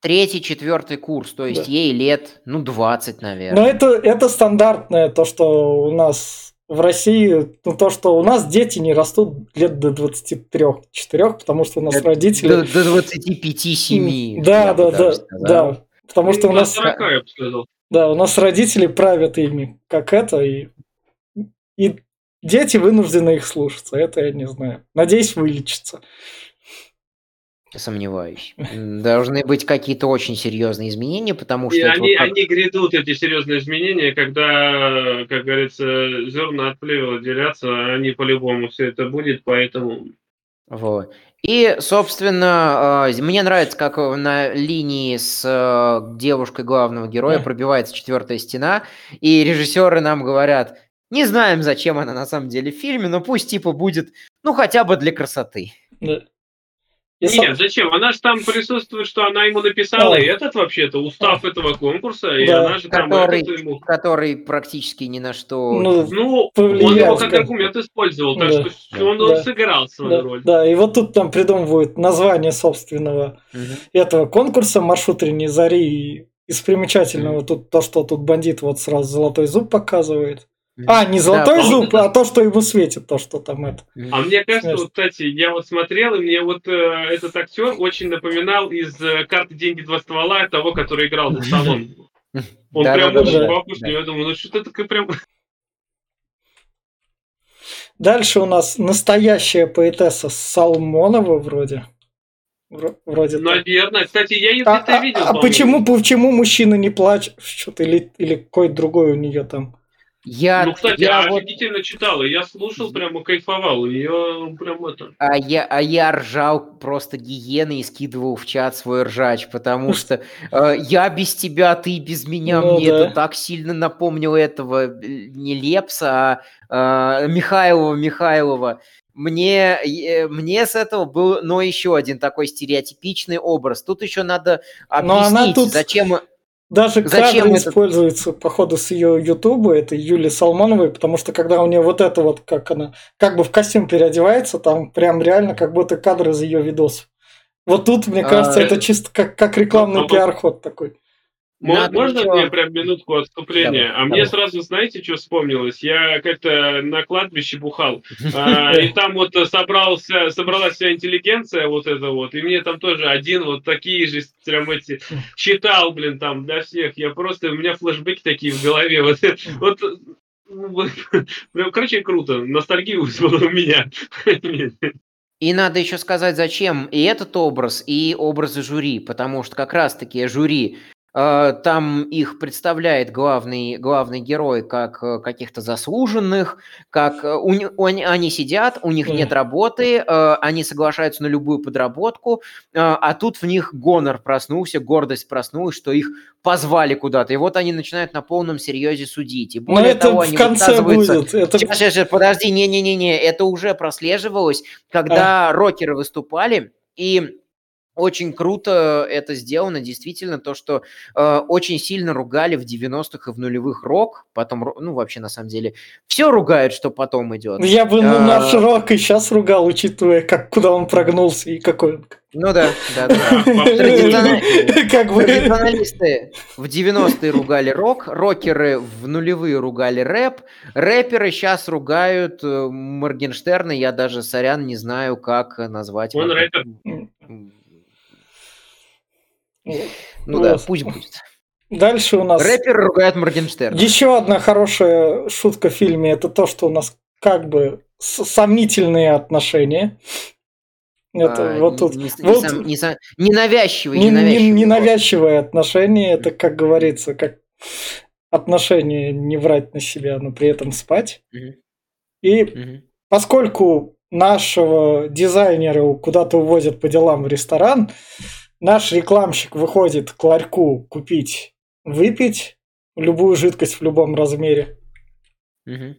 Третий, четвертый курс, то есть да. ей лет, ну, 20, наверное. Но это, это стандартное, то, что у нас в России ну, то, что у нас дети не растут лет до 23-4, потому что у нас до, родители... До, до 25-7. Да, да, да, да. Потому что у нас... 40, я бы сказал. Да, у нас родители правят ими, как это, и, и дети вынуждены их слушаться. Это я не знаю. Надеюсь, вылечится. Сомневаюсь. Должны быть какие-то очень серьезные изменения, потому что... И они, вот они грядут, эти серьезные изменения, когда, как говорится, зерна от плевела делятся, они по-любому все это будет, поэтому... Вот. И, собственно, э, мне нравится, как на линии с э, девушкой главного героя пробивается четвертая стена, и режиссеры нам говорят, не знаем, зачем она на самом деле в фильме, но пусть типа будет, ну, хотя бы для красоты. Да. И Нет, зачем? Она же там присутствует, что она ему написала, и этот вообще-то устав этого конкурса, и она же там который, ему... который практически ни на что... Ну, ну он его как аргумент использовал, так да. что он, он сыграл свою да, роль. Да, и вот тут там придумывают название собственного угу. этого конкурса «Маршрут Рени Зари». Из примечательного угу. тут то, что тут бандит вот сразу золотой зуб показывает. А, не золотой да, зуб, а то, что ему светит, то, что там это. А мне кажется, вот, кстати, я вот смотрел, и мне вот э, этот актер очень напоминал из э, карты «Деньги два ствола» того, который играл за столом. Он да, прям да, очень да, похож, да. я думаю, ну что такое прям... Дальше у нас настоящая поэтесса Салмонова вроде. Вроде Наверное. Так. Кстати, я ее а, где-то а, видел. А, а почему, почему мужчина не плачет? Что-то или, или какой другой у нее там? Я, ну, кстати, я офигительно вот... читал, и я слушал, прямо кайфовал, и я прям это... А я, а я ржал просто гиены и скидывал в чат свой ржач, потому что э, я без тебя, ты без меня, ну, мне да. это так сильно напомнило этого э, не Лепса, а э, Михайлова Михайлова. Мне, э, мне с этого был, но еще один такой стереотипичный образ. Тут еще надо объяснить, тут... зачем даже Зачем кадры это? используются, походу, с ее ютуба, это Юли Салмановой, потому что когда у нее вот это вот, как она, как бы в костюм переодевается, там прям реально как будто кадры из ее видосов. Вот тут, мне а, кажется, а, это чисто как, как рекламный а, пиар-ход такой. Надо Можно мне прям минутку отступления? Давай, а давай. мне сразу, знаете, что вспомнилось? Я как-то на кладбище бухал, а, и там вот собрался, собралась вся интеллигенция вот это вот, и мне там тоже один вот такие же прям эти читал, блин, там для всех. Я просто, у меня флешбеки такие в голове. Вот, вот Прям, короче, круто. Ностальгия вызвала у меня. И надо еще сказать, зачем и этот образ, и образы жюри, потому что как раз-таки жюри там их представляет главный, главный герой как э, каких-то заслуженных, как э, у, у, они сидят, у них нет работы, они соглашаются на любую подработку, а тут в них гонор проснулся, гордость проснулась, что их позвали куда-то, и вот они начинают на полном серьезе судить. И более Но это того, в конце будет. Это... Сейчас, сейчас, подожди, не-не-не, это уже прослеживалось, когда а. рокеры выступали, и очень круто это сделано, действительно, то, что э, очень сильно ругали в 90-х и в нулевых рок, потом, ну, вообще, на самом деле, все ругают, что потом идет. Ну, я бы ну, наш рок и сейчас ругал, учитывая, как, куда он прогнулся и какой он. Ну да, да, да. Традиционалисты в 90-е ругали рок, рокеры в нулевые ругали рэп, рэперы сейчас ругают э, Моргенштерна, я даже, сорян, не знаю, как назвать. Он рэпер. Ну да, пусть будет. Дальше у нас... Рэпер ругает Моргенштерна. Еще одна хорошая шутка в фильме, это то, что у нас как бы сомнительные отношения. Это а, вот тут. Не, вот, не, сам, не, сам, не навязчивые, не, не, не навязчивые отношения, это, как говорится, как отношение не врать на себя, но при этом спать. Угу. И угу. поскольку нашего дизайнера куда-то увозят по делам в ресторан, наш рекламщик выходит к ларьку купить, выпить любую жидкость в любом размере. Угу.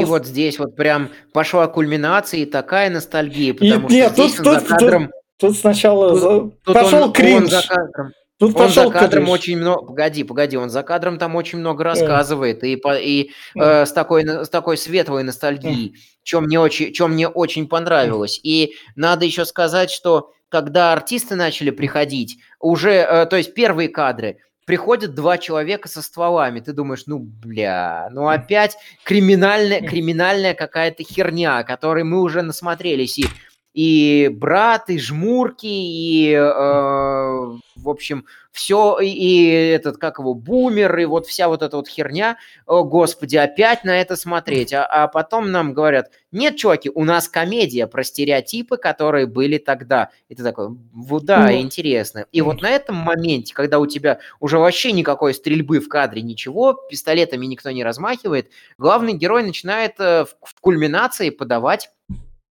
И вот здесь вот прям пошла кульминация и такая ностальгия, потому и, что нет, здесь тут, тут, за кадром... Тут, тут сначала тут, за... тут пошел он, кринж. Он за кадром. Тут он за кадром кринж. очень много, погоди, погоди, он за кадром там очень много рассказывает и, и э, с такой с такой светлой ностальгией, чем мне очень, чем мне очень понравилось. И надо еще сказать, что когда артисты начали приходить, уже, э, то есть первые кадры, приходят два человека со стволами. Ты думаешь, ну, бля, ну опять криминальная, криминальная какая-то херня, которой мы уже насмотрелись. И и брат, и жмурки, и, э, в общем, все, и, и этот, как его, бумер, и вот вся вот эта вот херня, о, господи, опять на это смотреть. А, а потом нам говорят, нет, чуваки, у нас комедия про стереотипы, которые были тогда. И ты такой, вот да, ну, интересно. И вот на этом моменте, когда у тебя уже вообще никакой стрельбы в кадре, ничего, пистолетами никто не размахивает, главный герой начинает э, в, в кульминации подавать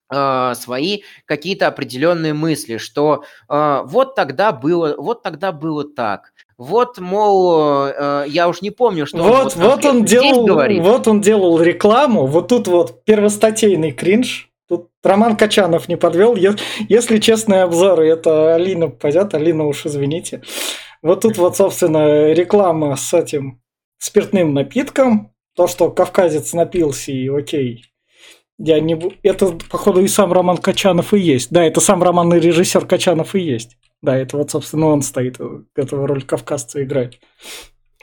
свои какие-то определенные мысли, что э, вот тогда было, вот тогда было так. Вот, мол, э, я уж не помню, что вот, он вот, вот он делал, говорит. Вот он делал рекламу, вот тут вот первостатейный кринж. Тут Роман Качанов не подвел. Если честные обзоры, это Алина пойдет, Алина уж извините. Вот тут вот, собственно, реклама с этим спиртным напитком. То, что кавказец напился и окей, я не... Это, походу, и сам Роман Качанов и есть. Да, это сам Роман и режиссер Качанов и есть. Да, это вот, собственно, он стоит, эту роль кавказца играть.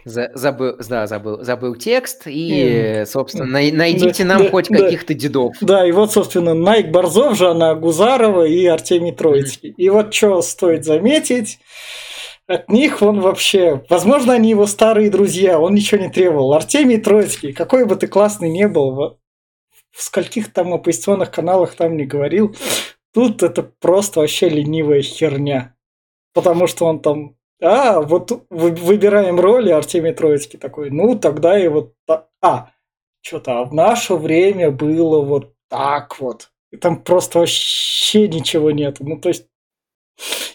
Забыл, да, забыл, забыл текст, и, собственно, найдите нам да, хоть да, каких-то дедов. Да, и вот, собственно, Найк Борзов, Жанна Гузарова и Артемий Троицкий. Mm-hmm. И вот что стоит заметить, от них он вообще... Возможно, они его старые друзья, он ничего не требовал. Артемий Троицкий, какой бы ты классный не был, в скольких там оппозиционных каналах там не говорил, тут это просто вообще ленивая херня. Потому что он там, а, вот выбираем роли, Артемий Троицкий такой, ну, тогда и вот, а, что-то, а в наше время было вот так вот. И там просто вообще ничего нет. Ну, то есть,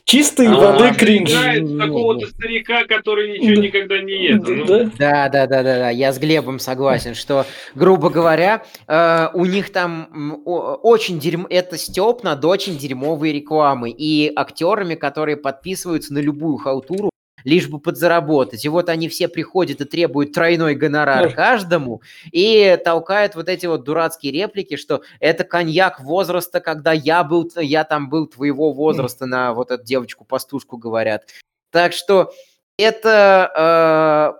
Чистой а, воды кринж. какого-то старика, который ничего да. никогда не ест. Ну. Да, да, да, да, да. Я с Глебом согласен, что, грубо говоря, э, у них там очень дерьмо, это степ над очень дерьмовые рекламы и актерами, которые подписываются на любую халтуру, лишь бы подзаработать. И вот они все приходят и требуют тройной гонорар каждому, и толкают вот эти вот дурацкие реплики, что это коньяк возраста, когда я был, я там был твоего возраста, на вот эту девочку-пастушку говорят. Так что это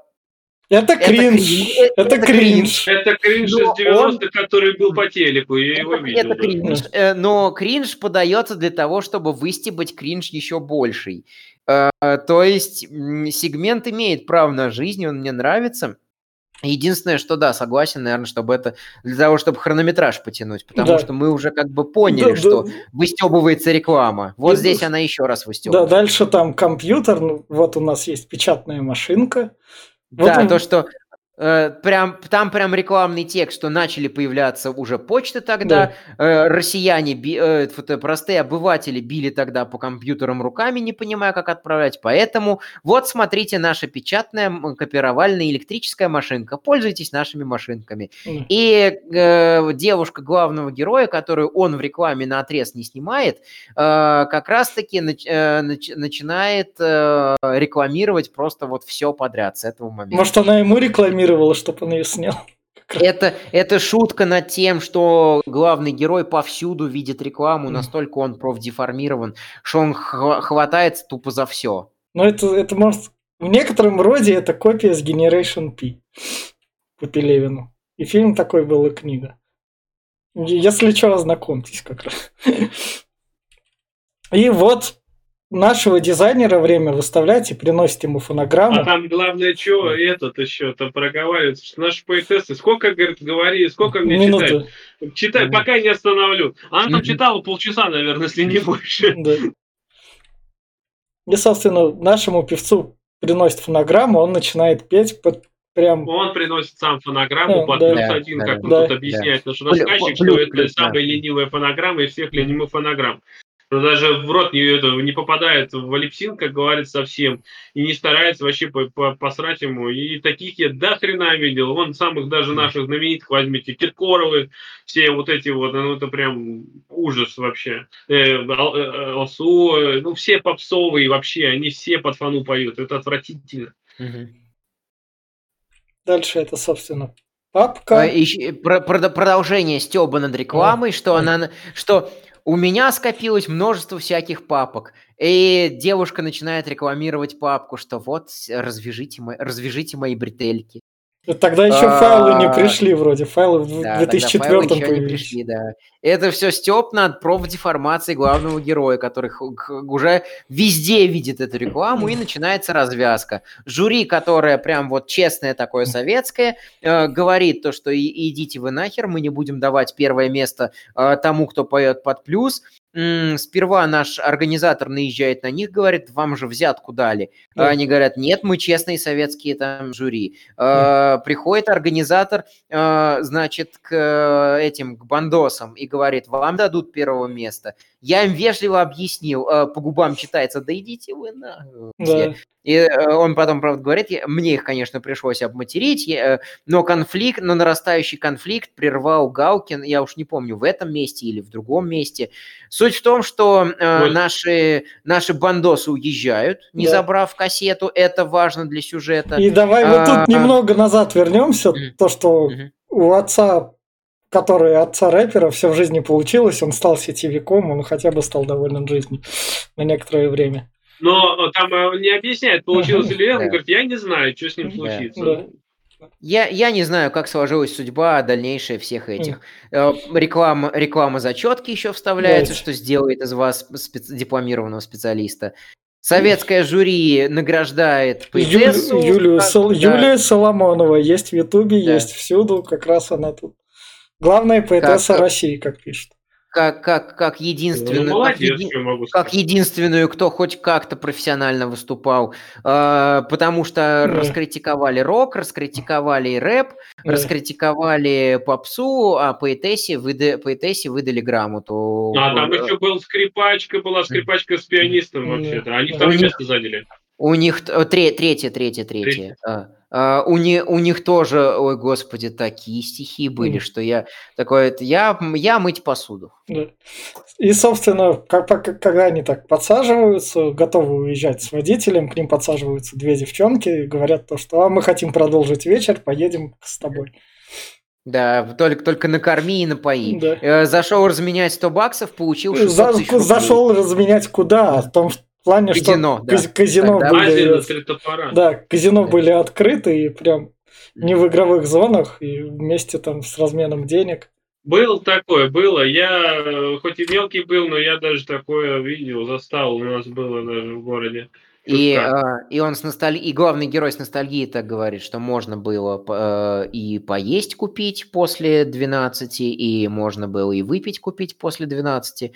это кринж. Это, это кринж. Это кринж из 90-х, который был по телеку, я это, его видел. Это кринж, э, но кринж подается для того, чтобы выстебать кринж еще больший. Э, то есть сегмент имеет право на жизнь, он мне нравится. Единственное, что да, согласен, наверное, чтобы это для того, чтобы хронометраж потянуть, потому да. что мы уже как бы поняли, да, что да. выстебывается реклама. Вот да, здесь она еще раз выстебывает. Да, дальше там компьютер, ну, вот у нас есть печатная машинка, да, вот он... то, что прям, там прям рекламный текст, что начали появляться уже почты тогда, да. э, россияне, би, э, простые обыватели били тогда по компьютерам руками, не понимая, как отправлять, поэтому вот смотрите, наша печатная копировальная электрическая машинка, пользуйтесь нашими машинками. Mm. И э, девушка главного героя, которую он в рекламе на отрез не снимает, э, как раз-таки нач, э, нач, начинает э, рекламировать просто вот все подряд с этого момента. Может, она ему рекламировала, чтобы он ее снял? Это, это шутка над тем, что главный герой повсюду видит рекламу, настолько он профдеформирован, что он хватается тупо за все. Ну, это, это может... В некотором роде это копия с Generation P по Пелевину. И фильм такой был, и книга. Если что, ознакомьтесь как раз. И вот нашего дизайнера время выставлять и приносит ему фонограмму. А там главное, что этот еще там проговаривается, что наши поэтессы, сколько, говорит, говори, сколько мне Минуты. читать? Читай, пока не остановлю. Она там читала полчаса, наверное, если не больше. Да. И, собственно, нашему певцу приносит фонограмму, он начинает петь под прям... Он приносит сам фонограмму под да, плюс да, один, да, как да, он да, тут объясняет, да. наш рассказчик, что это плюс, самая да. ленивая фонограмма из всех ленивых фонограмм но даже в рот не, это, не попадает в липсин, как говорит совсем, и не старается вообще по -по посрать ему. И таких я до хрена видел. Вон самых даже наших знаменитых возьмите, Киркоровы, все вот эти вот, ну это прям ужас вообще. Э, э, Алсу, э, ну все попсовые вообще, они все под фану поют, это отвратительно. Дальше это, собственно, папка. А, про, про, продолжение Стеба над рекламой, а, что а. она, что у меня скопилось множество всяких папок. И девушка начинает рекламировать папку, что вот, развяжите, мои, развяжите мои бретельки. Тогда еще файлы не пришли вроде, файлы в 2004 появились. пришли, да. Это все Степ над профдеформацией главного героя, который уже везде видит эту рекламу, и начинается развязка. Жюри, которое прям вот честное такое советское, э, говорит то, что идите вы нахер, мы не будем давать первое место э, тому, кто поет под плюс, сперва наш организатор наезжает на них, говорит, вам же взятку дали. Да. Они говорят, нет, мы честные советские там жюри. Да. Приходит организатор, а, значит, к этим, к бандосам и говорит, вам дадут первого места. Я им вежливо объяснил, а, по губам читается, да идите вы на... Да. И э, он потом, правда, говорит, мне их, конечно, пришлось обматерить, э, но конфликт, но нарастающий конфликт прервал Галкин, я уж не помню, в этом месте или в другом месте. Суть в том, что э, наши, наши бандосы уезжают, не да. забрав кассету, это важно для сюжета. И давай а, вот тут а, немного назад вернемся, то, что у отца который отца рэпера, все в жизни получилось, он стал сетевиком, он хотя бы стал доволен жизнью на некоторое время. Но там э, не объясняет, получилось или нет, он говорит, я не знаю, что с ним случится. Я, я не знаю, как сложилась судьба дальнейшая всех этих. Э, реклама, реклама зачетки еще вставляется, что сделает из вас специ- дипломированного специалиста. Советское жюри награждает поэтессу. Ю, Юлию, Сол, да. Юлия Соломонова есть в Ютубе, да. есть всюду, как раз она тут. Главная поэтесса как, России, как пишет как, как, как единственную, ну, молодец, как, еди, как единственную, кто хоть как-то профессионально выступал, э, потому что да. раскритиковали рок, раскритиковали рэп, да. раскритиковали попсу, а поэтессе, выда, поэтессе выдали грамоту. А там еще был скрипачка, была скрипачка с пианистом вообще-то, они второе место заняли. У них третье, третье, третье, третье. Uh, у, не, у них тоже, ой, господи, такие стихи были, mm. что я такой, я, я мыть посуду. И, собственно, как, когда они так подсаживаются, готовы уезжать с водителем, к ним подсаживаются две девчонки и говорят то, что а, мы хотим продолжить вечер, поедем с тобой. Да, только, только накорми и напои. Да. Э, зашел разменять 100 баксов, получил 600 За, Зашел разменять куда? А в том, плане, казино, что да. казино Тогда были... Да, казино да. были открыты и прям не в игровых зонах, и вместе там с разменом денег. Был такое, было. Я хоть и мелкий был, но я даже такое видел, застал. У нас было даже в городе. И, э, и он с носталь... и главный герой с ностальгией так говорит, что можно было э, и поесть купить после 12, и можно было и выпить купить после 12.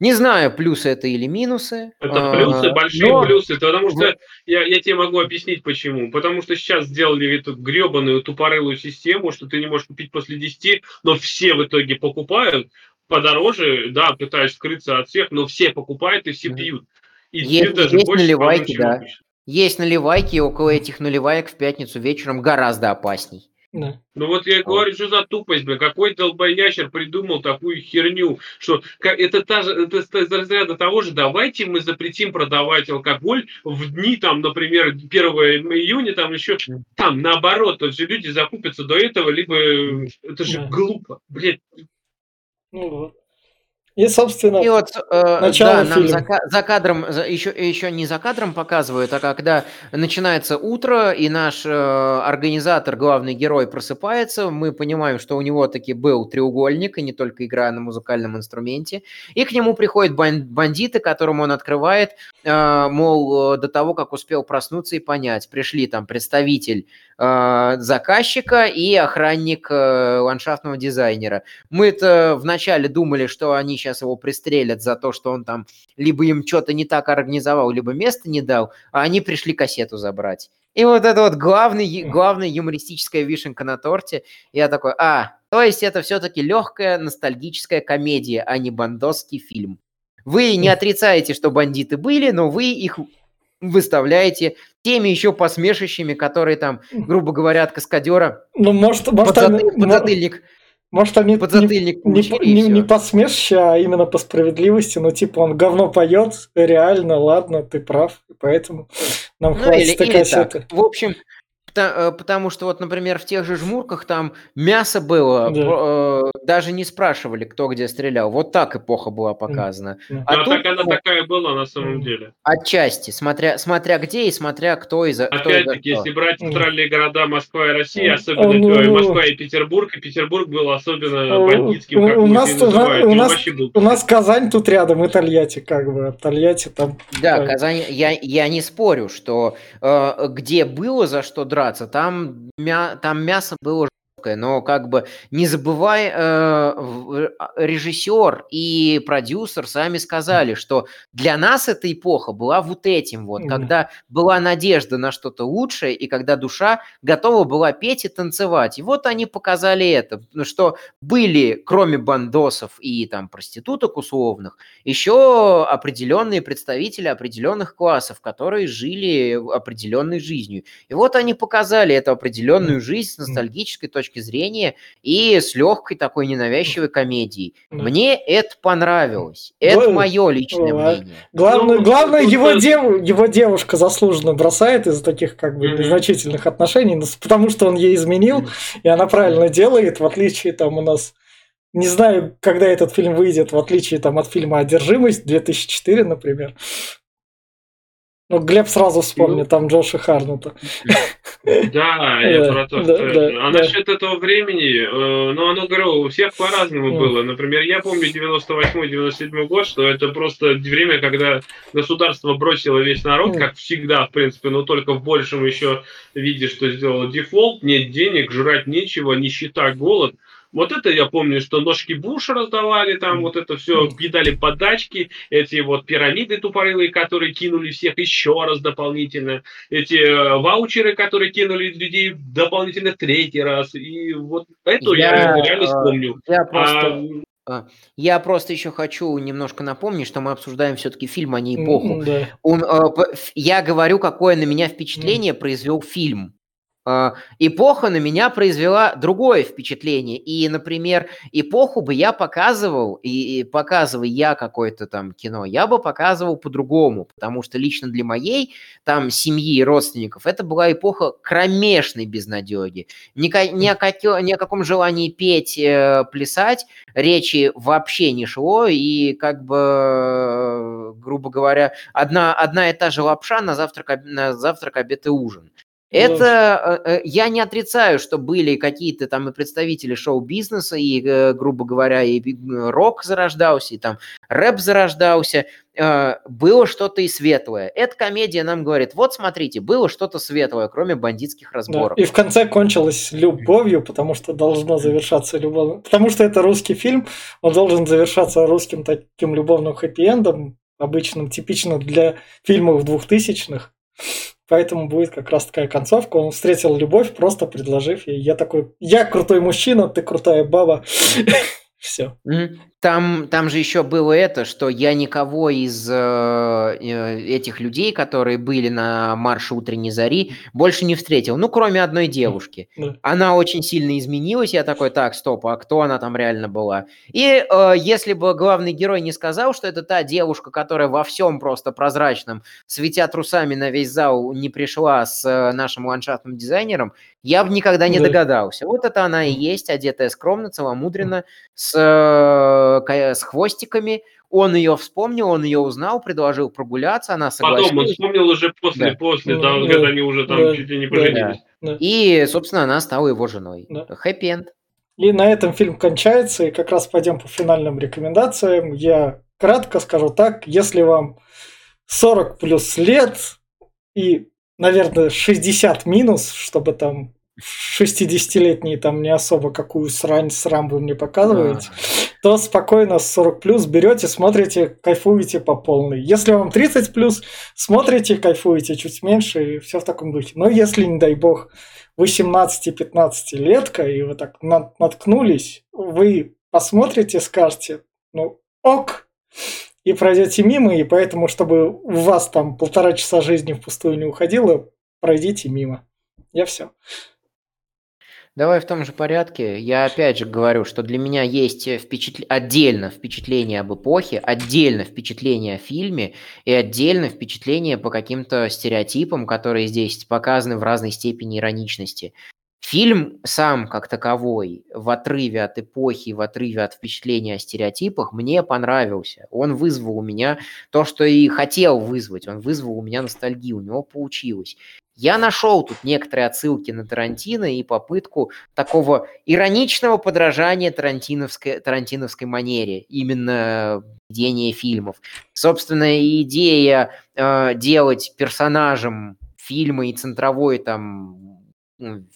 Не знаю, плюсы это или минусы. Это плюсы, а, большие но... плюсы, потому что я, я тебе могу объяснить почему. Потому что сейчас сделали эту гребаную тупорылую систему, что ты не можешь купить после 10, но все в итоге покупают подороже, да, пытаюсь скрыться от всех, но все покупают и все пьют. И есть, даже есть наливайки, да. Есть наливайки, и около этих наливаек в пятницу вечером гораздо опасней. Да. Ну вот я говорю, что за тупость, бля, какой долбоящер придумал такую херню, что это, та же, это из разряда того же, давайте мы запретим продавать алкоголь в дни, там, например, 1 июня, там еще, там, наоборот, то есть люди закупятся до этого, либо это же да. глупо, блядь. Ну вот. И, собственно, и вот, э, начало да, нам за, за кадром, за, еще, еще не за кадром показывают, а когда начинается утро, и наш э, организатор, главный герой, просыпается, мы понимаем, что у него таки был треугольник, и не только игра на музыкальном инструменте, и к нему приходят бандиты, которым он открывает, э, мол, до того, как успел проснуться и понять, пришли там представитель э, заказчика и охранник э, ландшафтного дизайнера. Мы-то вначале думали, что они сейчас его пристрелят за то, что он там либо им что-то не так организовал, либо место не дал, а они пришли кассету забрать. И вот это вот главный, главная юмористическая вишенка на торте. Я такой, а, то есть это все-таки легкая ностальгическая комедия, а не бандосский фильм. Вы не отрицаете, что бандиты были, но вы их выставляете теми еще посмешищами, которые там, грубо говоря, от каскадера ну, может, может, подзатыльник, подзатыльник может, они Подзатыльник не, не, не, не по смешище, а именно по справедливости. Ну, типа, он говно поет, реально, ладно, ты прав, поэтому нам ну, хватит или, или так. В общем, Э, потому что вот, например, в тех же жмурках там мясо было, да. э, даже не спрашивали, кто где стрелял. Вот так эпоха была показана. Да. А, а тут, так она такая была на самом деле. Отчасти, смотря, смотря где и смотря кто из Опять-таки, если брать центральные города Москва и Россия, особенно ну, Москва и Петербург, и Петербург был особенно бандитским, как у нас, у, у, нас, у нас Казань тут рядом, и Тольятти, как бы, Тольятти там... Да, Казань, я, я не спорю, что э, где было за что драться, драться. Там, мя, там мясо было но как бы не забывай, э, а, режиссер и продюсер сами сказали, что для нас эта эпоха была вот этим вот, mm-hmm. когда была надежда на что-то лучшее, и когда душа готова была петь и танцевать. И вот они показали это, ну, что были, кроме бандосов и там проституток условных, еще определенные представители определенных классов, которые жили определенной жизнью. И вот они показали эту определенную жизнь с ностальгической точки точки зрения и с легкой такой ненавязчивой комедией. Мне это понравилось. Это ну, мое личное ну, мнение. Главное, ну, главное его, дев, его девушка заслуженно бросает из-за таких как бы незначительных отношений, потому что он ей изменил, и она правильно делает, в отличие там у нас не знаю, когда этот фильм выйдет, в отличие там, от фильма «Одержимость» 2004, например. Ну, Глеб сразу вспомнил, там Джоша Харнута. Да, я про то, что... А насчет этого времени, э, ну, оно, говорю, у всех по-разному было. Например, я помню 98-97 год, что это просто время, когда государство бросило весь народ, как всегда, в принципе, но только в большем еще виде, что сделало дефолт, нет денег, жрать нечего, нищета, голод – вот это я помню, что ножки Буша раздавали, там вот это все, кидали подачки, эти вот пирамиды тупорылые, которые кинули всех еще раз дополнительно, эти э, ваучеры, которые кинули людей дополнительно третий раз. И вот это я, я реально вспомню. Я просто... А, я просто еще хочу немножко напомнить, что мы обсуждаем все-таки фильм, а не эпоху. Да. Он, э, я говорю, какое на меня впечатление произвел фильм. А, эпоха на меня произвела другое впечатление. И, например, эпоху бы я показывал, и, и показывая я какое-то там кино, я бы показывал по-другому, потому что лично для моей там семьи и родственников это была эпоха кромешной безнадеги. Ни, ни, о, ни о каком желании петь, э, плясать речи вообще не шло, и как бы, грубо говоря, одна, одна и та же лапша на завтрак, на завтрак обед и ужин. Это э, э, я не отрицаю, что были какие-то там и представители шоу-бизнеса, и, э, грубо говоря, и рок зарождался, и там рэп зарождался. Было что-то и светлое. Эта комедия нам говорит, вот смотрите, было что-то светлое, кроме бандитских разборов. Да, и в конце кончилось любовью, потому что должно завершаться любовью. Потому что это русский фильм, он должен завершаться русским таким любовным хэппи-эндом, обычным, типично для фильмов двухтысячных. Поэтому будет как раз такая концовка. Он встретил любовь, просто предложив ей. Я такой, я крутой мужчина, ты крутая баба. Все. Там, там же еще было это, что я никого из э, э, этих людей, которые были на марше утренней зари, больше не встретил. Ну, кроме одной девушки. Да. Она очень сильно изменилась. Я такой, так, стоп, а кто она там реально была? И э, если бы главный герой не сказал, что это та девушка, которая во всем просто прозрачном, светя трусами на весь зал, не пришла с э, нашим ландшафтным дизайнером, я бы никогда не да. догадался. Вот это она и есть, одетая скромно, целомудренно, с э, с хвостиками. Он ее вспомнил, он ее узнал, предложил прогуляться, она согласилась. Потом он вспомнил уже после, да. после, да, да, когда они уже там да, чуть ли не поженились. Да. И, собственно, она стала его женой. Да. Хэппи-энд. И на этом фильм кончается, и как раз пойдем по финальным рекомендациям. Я кратко скажу так, если вам 40 плюс лет и, наверное, 60 минус, чтобы там 60-летние там не особо какую срань срам вы мне показываете, то спокойно с 40 плюс берете, смотрите, кайфуете по полной. Если вам 30 плюс, смотрите, кайфуете чуть меньше и все в таком духе. Но если, не дай бог, вы 17-15 летка и вы так наткнулись, вы посмотрите, скажете, ну ок, и пройдете мимо, и поэтому, чтобы у вас там полтора часа жизни впустую не уходило, пройдите мимо. Я все. Давай в том же порядке. Я опять же говорю, что для меня есть впечатл... отдельно впечатление об эпохе, отдельно впечатление о фильме и отдельно впечатление по каким-то стереотипам, которые здесь показаны в разной степени ироничности. Фильм сам как таковой, в отрыве от эпохи, в отрыве от впечатления о стереотипах, мне понравился. Он вызвал у меня то, что и хотел вызвать. Он вызвал у меня ностальгию, у него получилось. Я нашел тут некоторые отсылки на Тарантино и попытку такого ироничного подражания тарантиновской, тарантиновской манере, именно ведения фильмов. Собственно, идея э, делать персонажем фильма и центровой там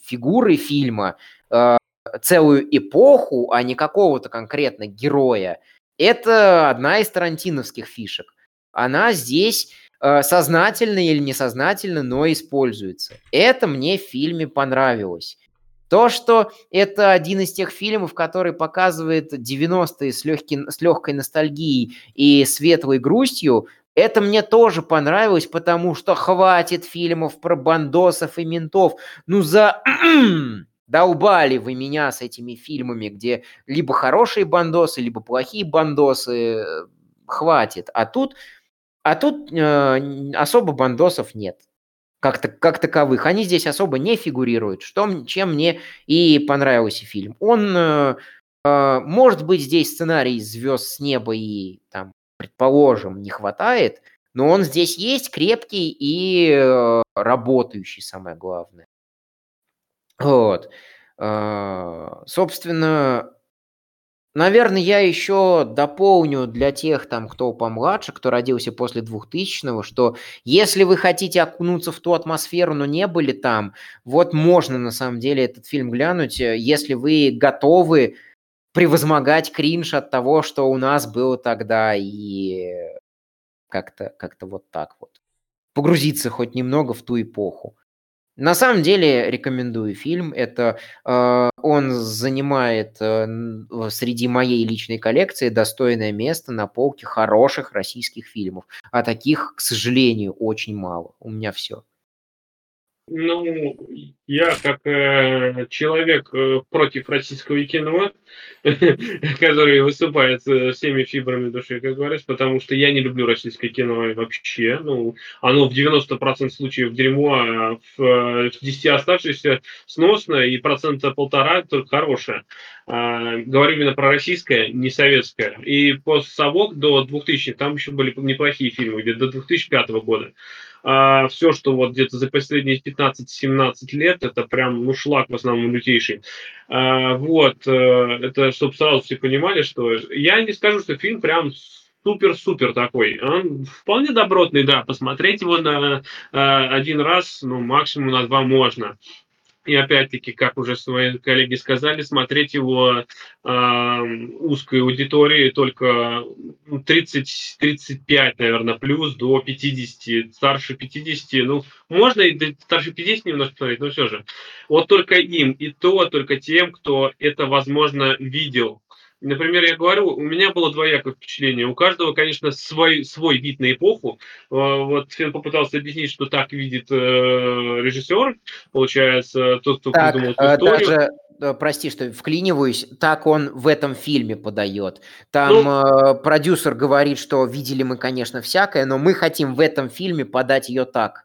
фигуры фильма э, целую эпоху, а не какого-то конкретно героя, это одна из тарантиновских фишек. Она здесь Э, сознательно или несознательно, но используется. Это мне в фильме понравилось. То, что это один из тех фильмов, который показывает 90-е с, легкий, с легкой ностальгией и светлой грустью, это мне тоже понравилось, потому что хватит фильмов про бандосов и ментов. Ну за... Долбали вы меня с этими фильмами, где либо хорошие бандосы, либо плохие бандосы. Хватит. А тут а тут э, особо бандосов нет как, -то, как таковых. Они здесь особо не фигурируют, что, чем мне и понравился фильм. Он, э, э, может быть, здесь сценарий звезд с неба и, там, предположим, не хватает, но он здесь есть, крепкий и э, работающий, самое главное. Вот. Э, собственно, Наверное, я еще дополню для тех, там, кто помладше, кто родился после 2000-го, что если вы хотите окунуться в ту атмосферу, но не были там, вот можно на самом деле этот фильм глянуть, э, если вы готовы превозмогать кринж от того, что у нас было тогда, и как-то как вот так вот. Погрузиться хоть немного в ту эпоху. На самом деле рекомендую фильм. Это э, он занимает э, среди моей личной коллекции достойное место на полке хороших российских фильмов. А таких, к сожалению, очень мало. У меня все. Ну, я как э, человек э, против российского кино, который выступает всеми фибрами души, как говорится, потому что я не люблю российское кино вообще. Ну, оно в 90% случаев дерьмо, а в, э, в 10 оставшихся сносно, и процента полтора только хорошее. А, говорю именно про российское, не советское. И после «Совок» до 2000 там еще были неплохие фильмы, где до 2005 года а все, что вот где-то за последние 15-17 лет, это прям, ну, шлак в основном лютейший. А, вот, э, это чтобы сразу все понимали, что я не скажу, что фильм прям супер-супер такой. Он вполне добротный, да, посмотреть его на э, один раз, ну, максимум на два можно. И опять-таки, как уже свои коллеги сказали, смотреть его э, узкой аудитории только 30-35, ну, наверное, плюс до 50, старше 50. Ну, можно и старше 50 немножко смотреть, но все же. Вот только им, и то только тем, кто это, возможно, видел Например, я говорю, у меня было двоякое впечатление. У каждого, конечно, свой, свой вид на эпоху. А, вот Фен попытался объяснить, что так видит э, режиссер, получается, тот, кто так, придумал эту э, историю. Даже, э, прости, что вклиниваюсь, так он в этом фильме подает. Там ну, э, продюсер говорит, что видели мы, конечно, всякое, но мы хотим в этом фильме подать ее так.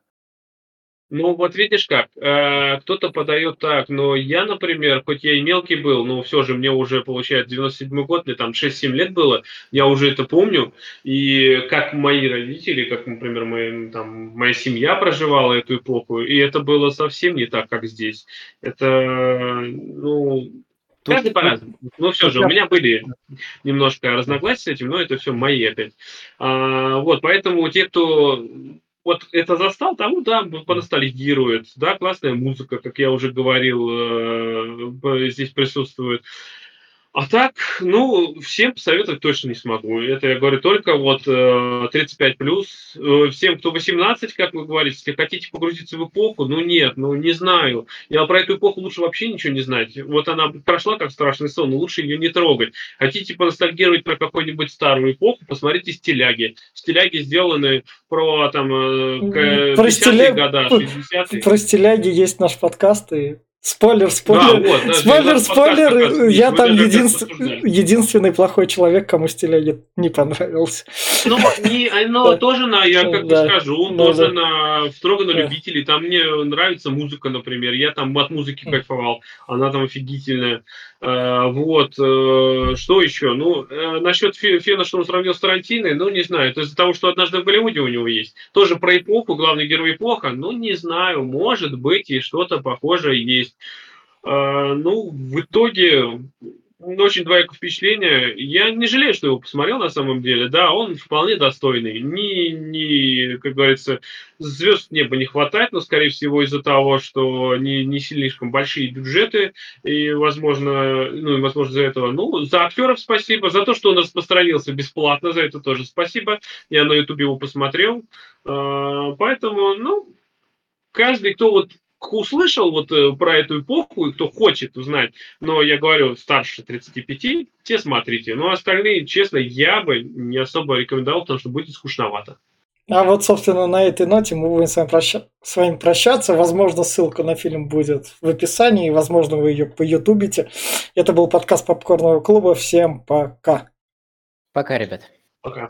Ну, вот видишь как, э, кто-то подает так, но я, например, хоть я и мелкий был, но все же мне уже, получается, 97 год, мне там 6-7 лет было, я уже это помню, и как мои родители, как, например, мои, там, моя семья проживала эту эпоху, и это было совсем не так, как здесь. Это, ну, Тут, Каждый по-разному. Ну, все же, у меня были немножко разногласия с этим, но это все мои опять. А, вот, поэтому те, кто вот это застал, тому, да, поностальгирует, да, классная музыка, как я уже говорил, э, здесь присутствует. А так, ну, всем посоветовать точно не смогу. Это я говорю только вот 35 э, плюс. Э, всем, кто 18, как вы говорите, если хотите погрузиться в эпоху, ну нет, ну не знаю. Я про эту эпоху лучше вообще ничего не знать. Вот она прошла как страшный сон, лучше ее не трогать. Хотите поностальгировать про какую-нибудь старую эпоху, посмотрите стиляги. Стиляги сделаны про там э, 50-е годы, 60-е. Про стиляги есть наш подкаст, и Спойлер, спойлер, да, вот, да, спойлер, спойлер. Я там единств... единственный плохой человек, кому стиляги не понравился. Ну, не, но да. тоже на, я как да. скажу, ну, тоже да. на строго на любителей. Там мне нравится музыка, например. Я там от музыки кайфовал. Она там офигительная. А, вот. Э, что еще? Ну, э, насчет Фена, что он сравнил с Тарантиной, ну, не знаю. Это из-за того, что однажды в Голливуде у него есть. Тоже про эпоху, главный герой эпоха. Ну, не знаю. Может быть, и что-то похожее есть. А, ну, в итоге очень двоякое впечатление. Я не жалею, что его посмотрел на самом деле. Да, он вполне достойный. Ни, ни как говорится, звезд неба не хватает, но, скорее всего, из-за того, что не, не слишком большие бюджеты, и, возможно, ну, и, возможно, за этого. Ну, за актеров спасибо, за то, что он распространился бесплатно, за это тоже спасибо. Я на ютубе его посмотрел. А, поэтому, ну, каждый, кто вот услышал вот э, про эту эпоху, и кто хочет узнать, но я говорю, старше 35, те смотрите. Но остальные, честно, я бы не особо рекомендовал, потому что будет скучновато. А вот, собственно, на этой ноте мы будем с вами, проща... с вами прощаться. Возможно, ссылка на фильм будет в описании, возможно, вы ее поютубите. Это был подкаст Попкорного клуба. Всем пока. Пока, ребят. Пока.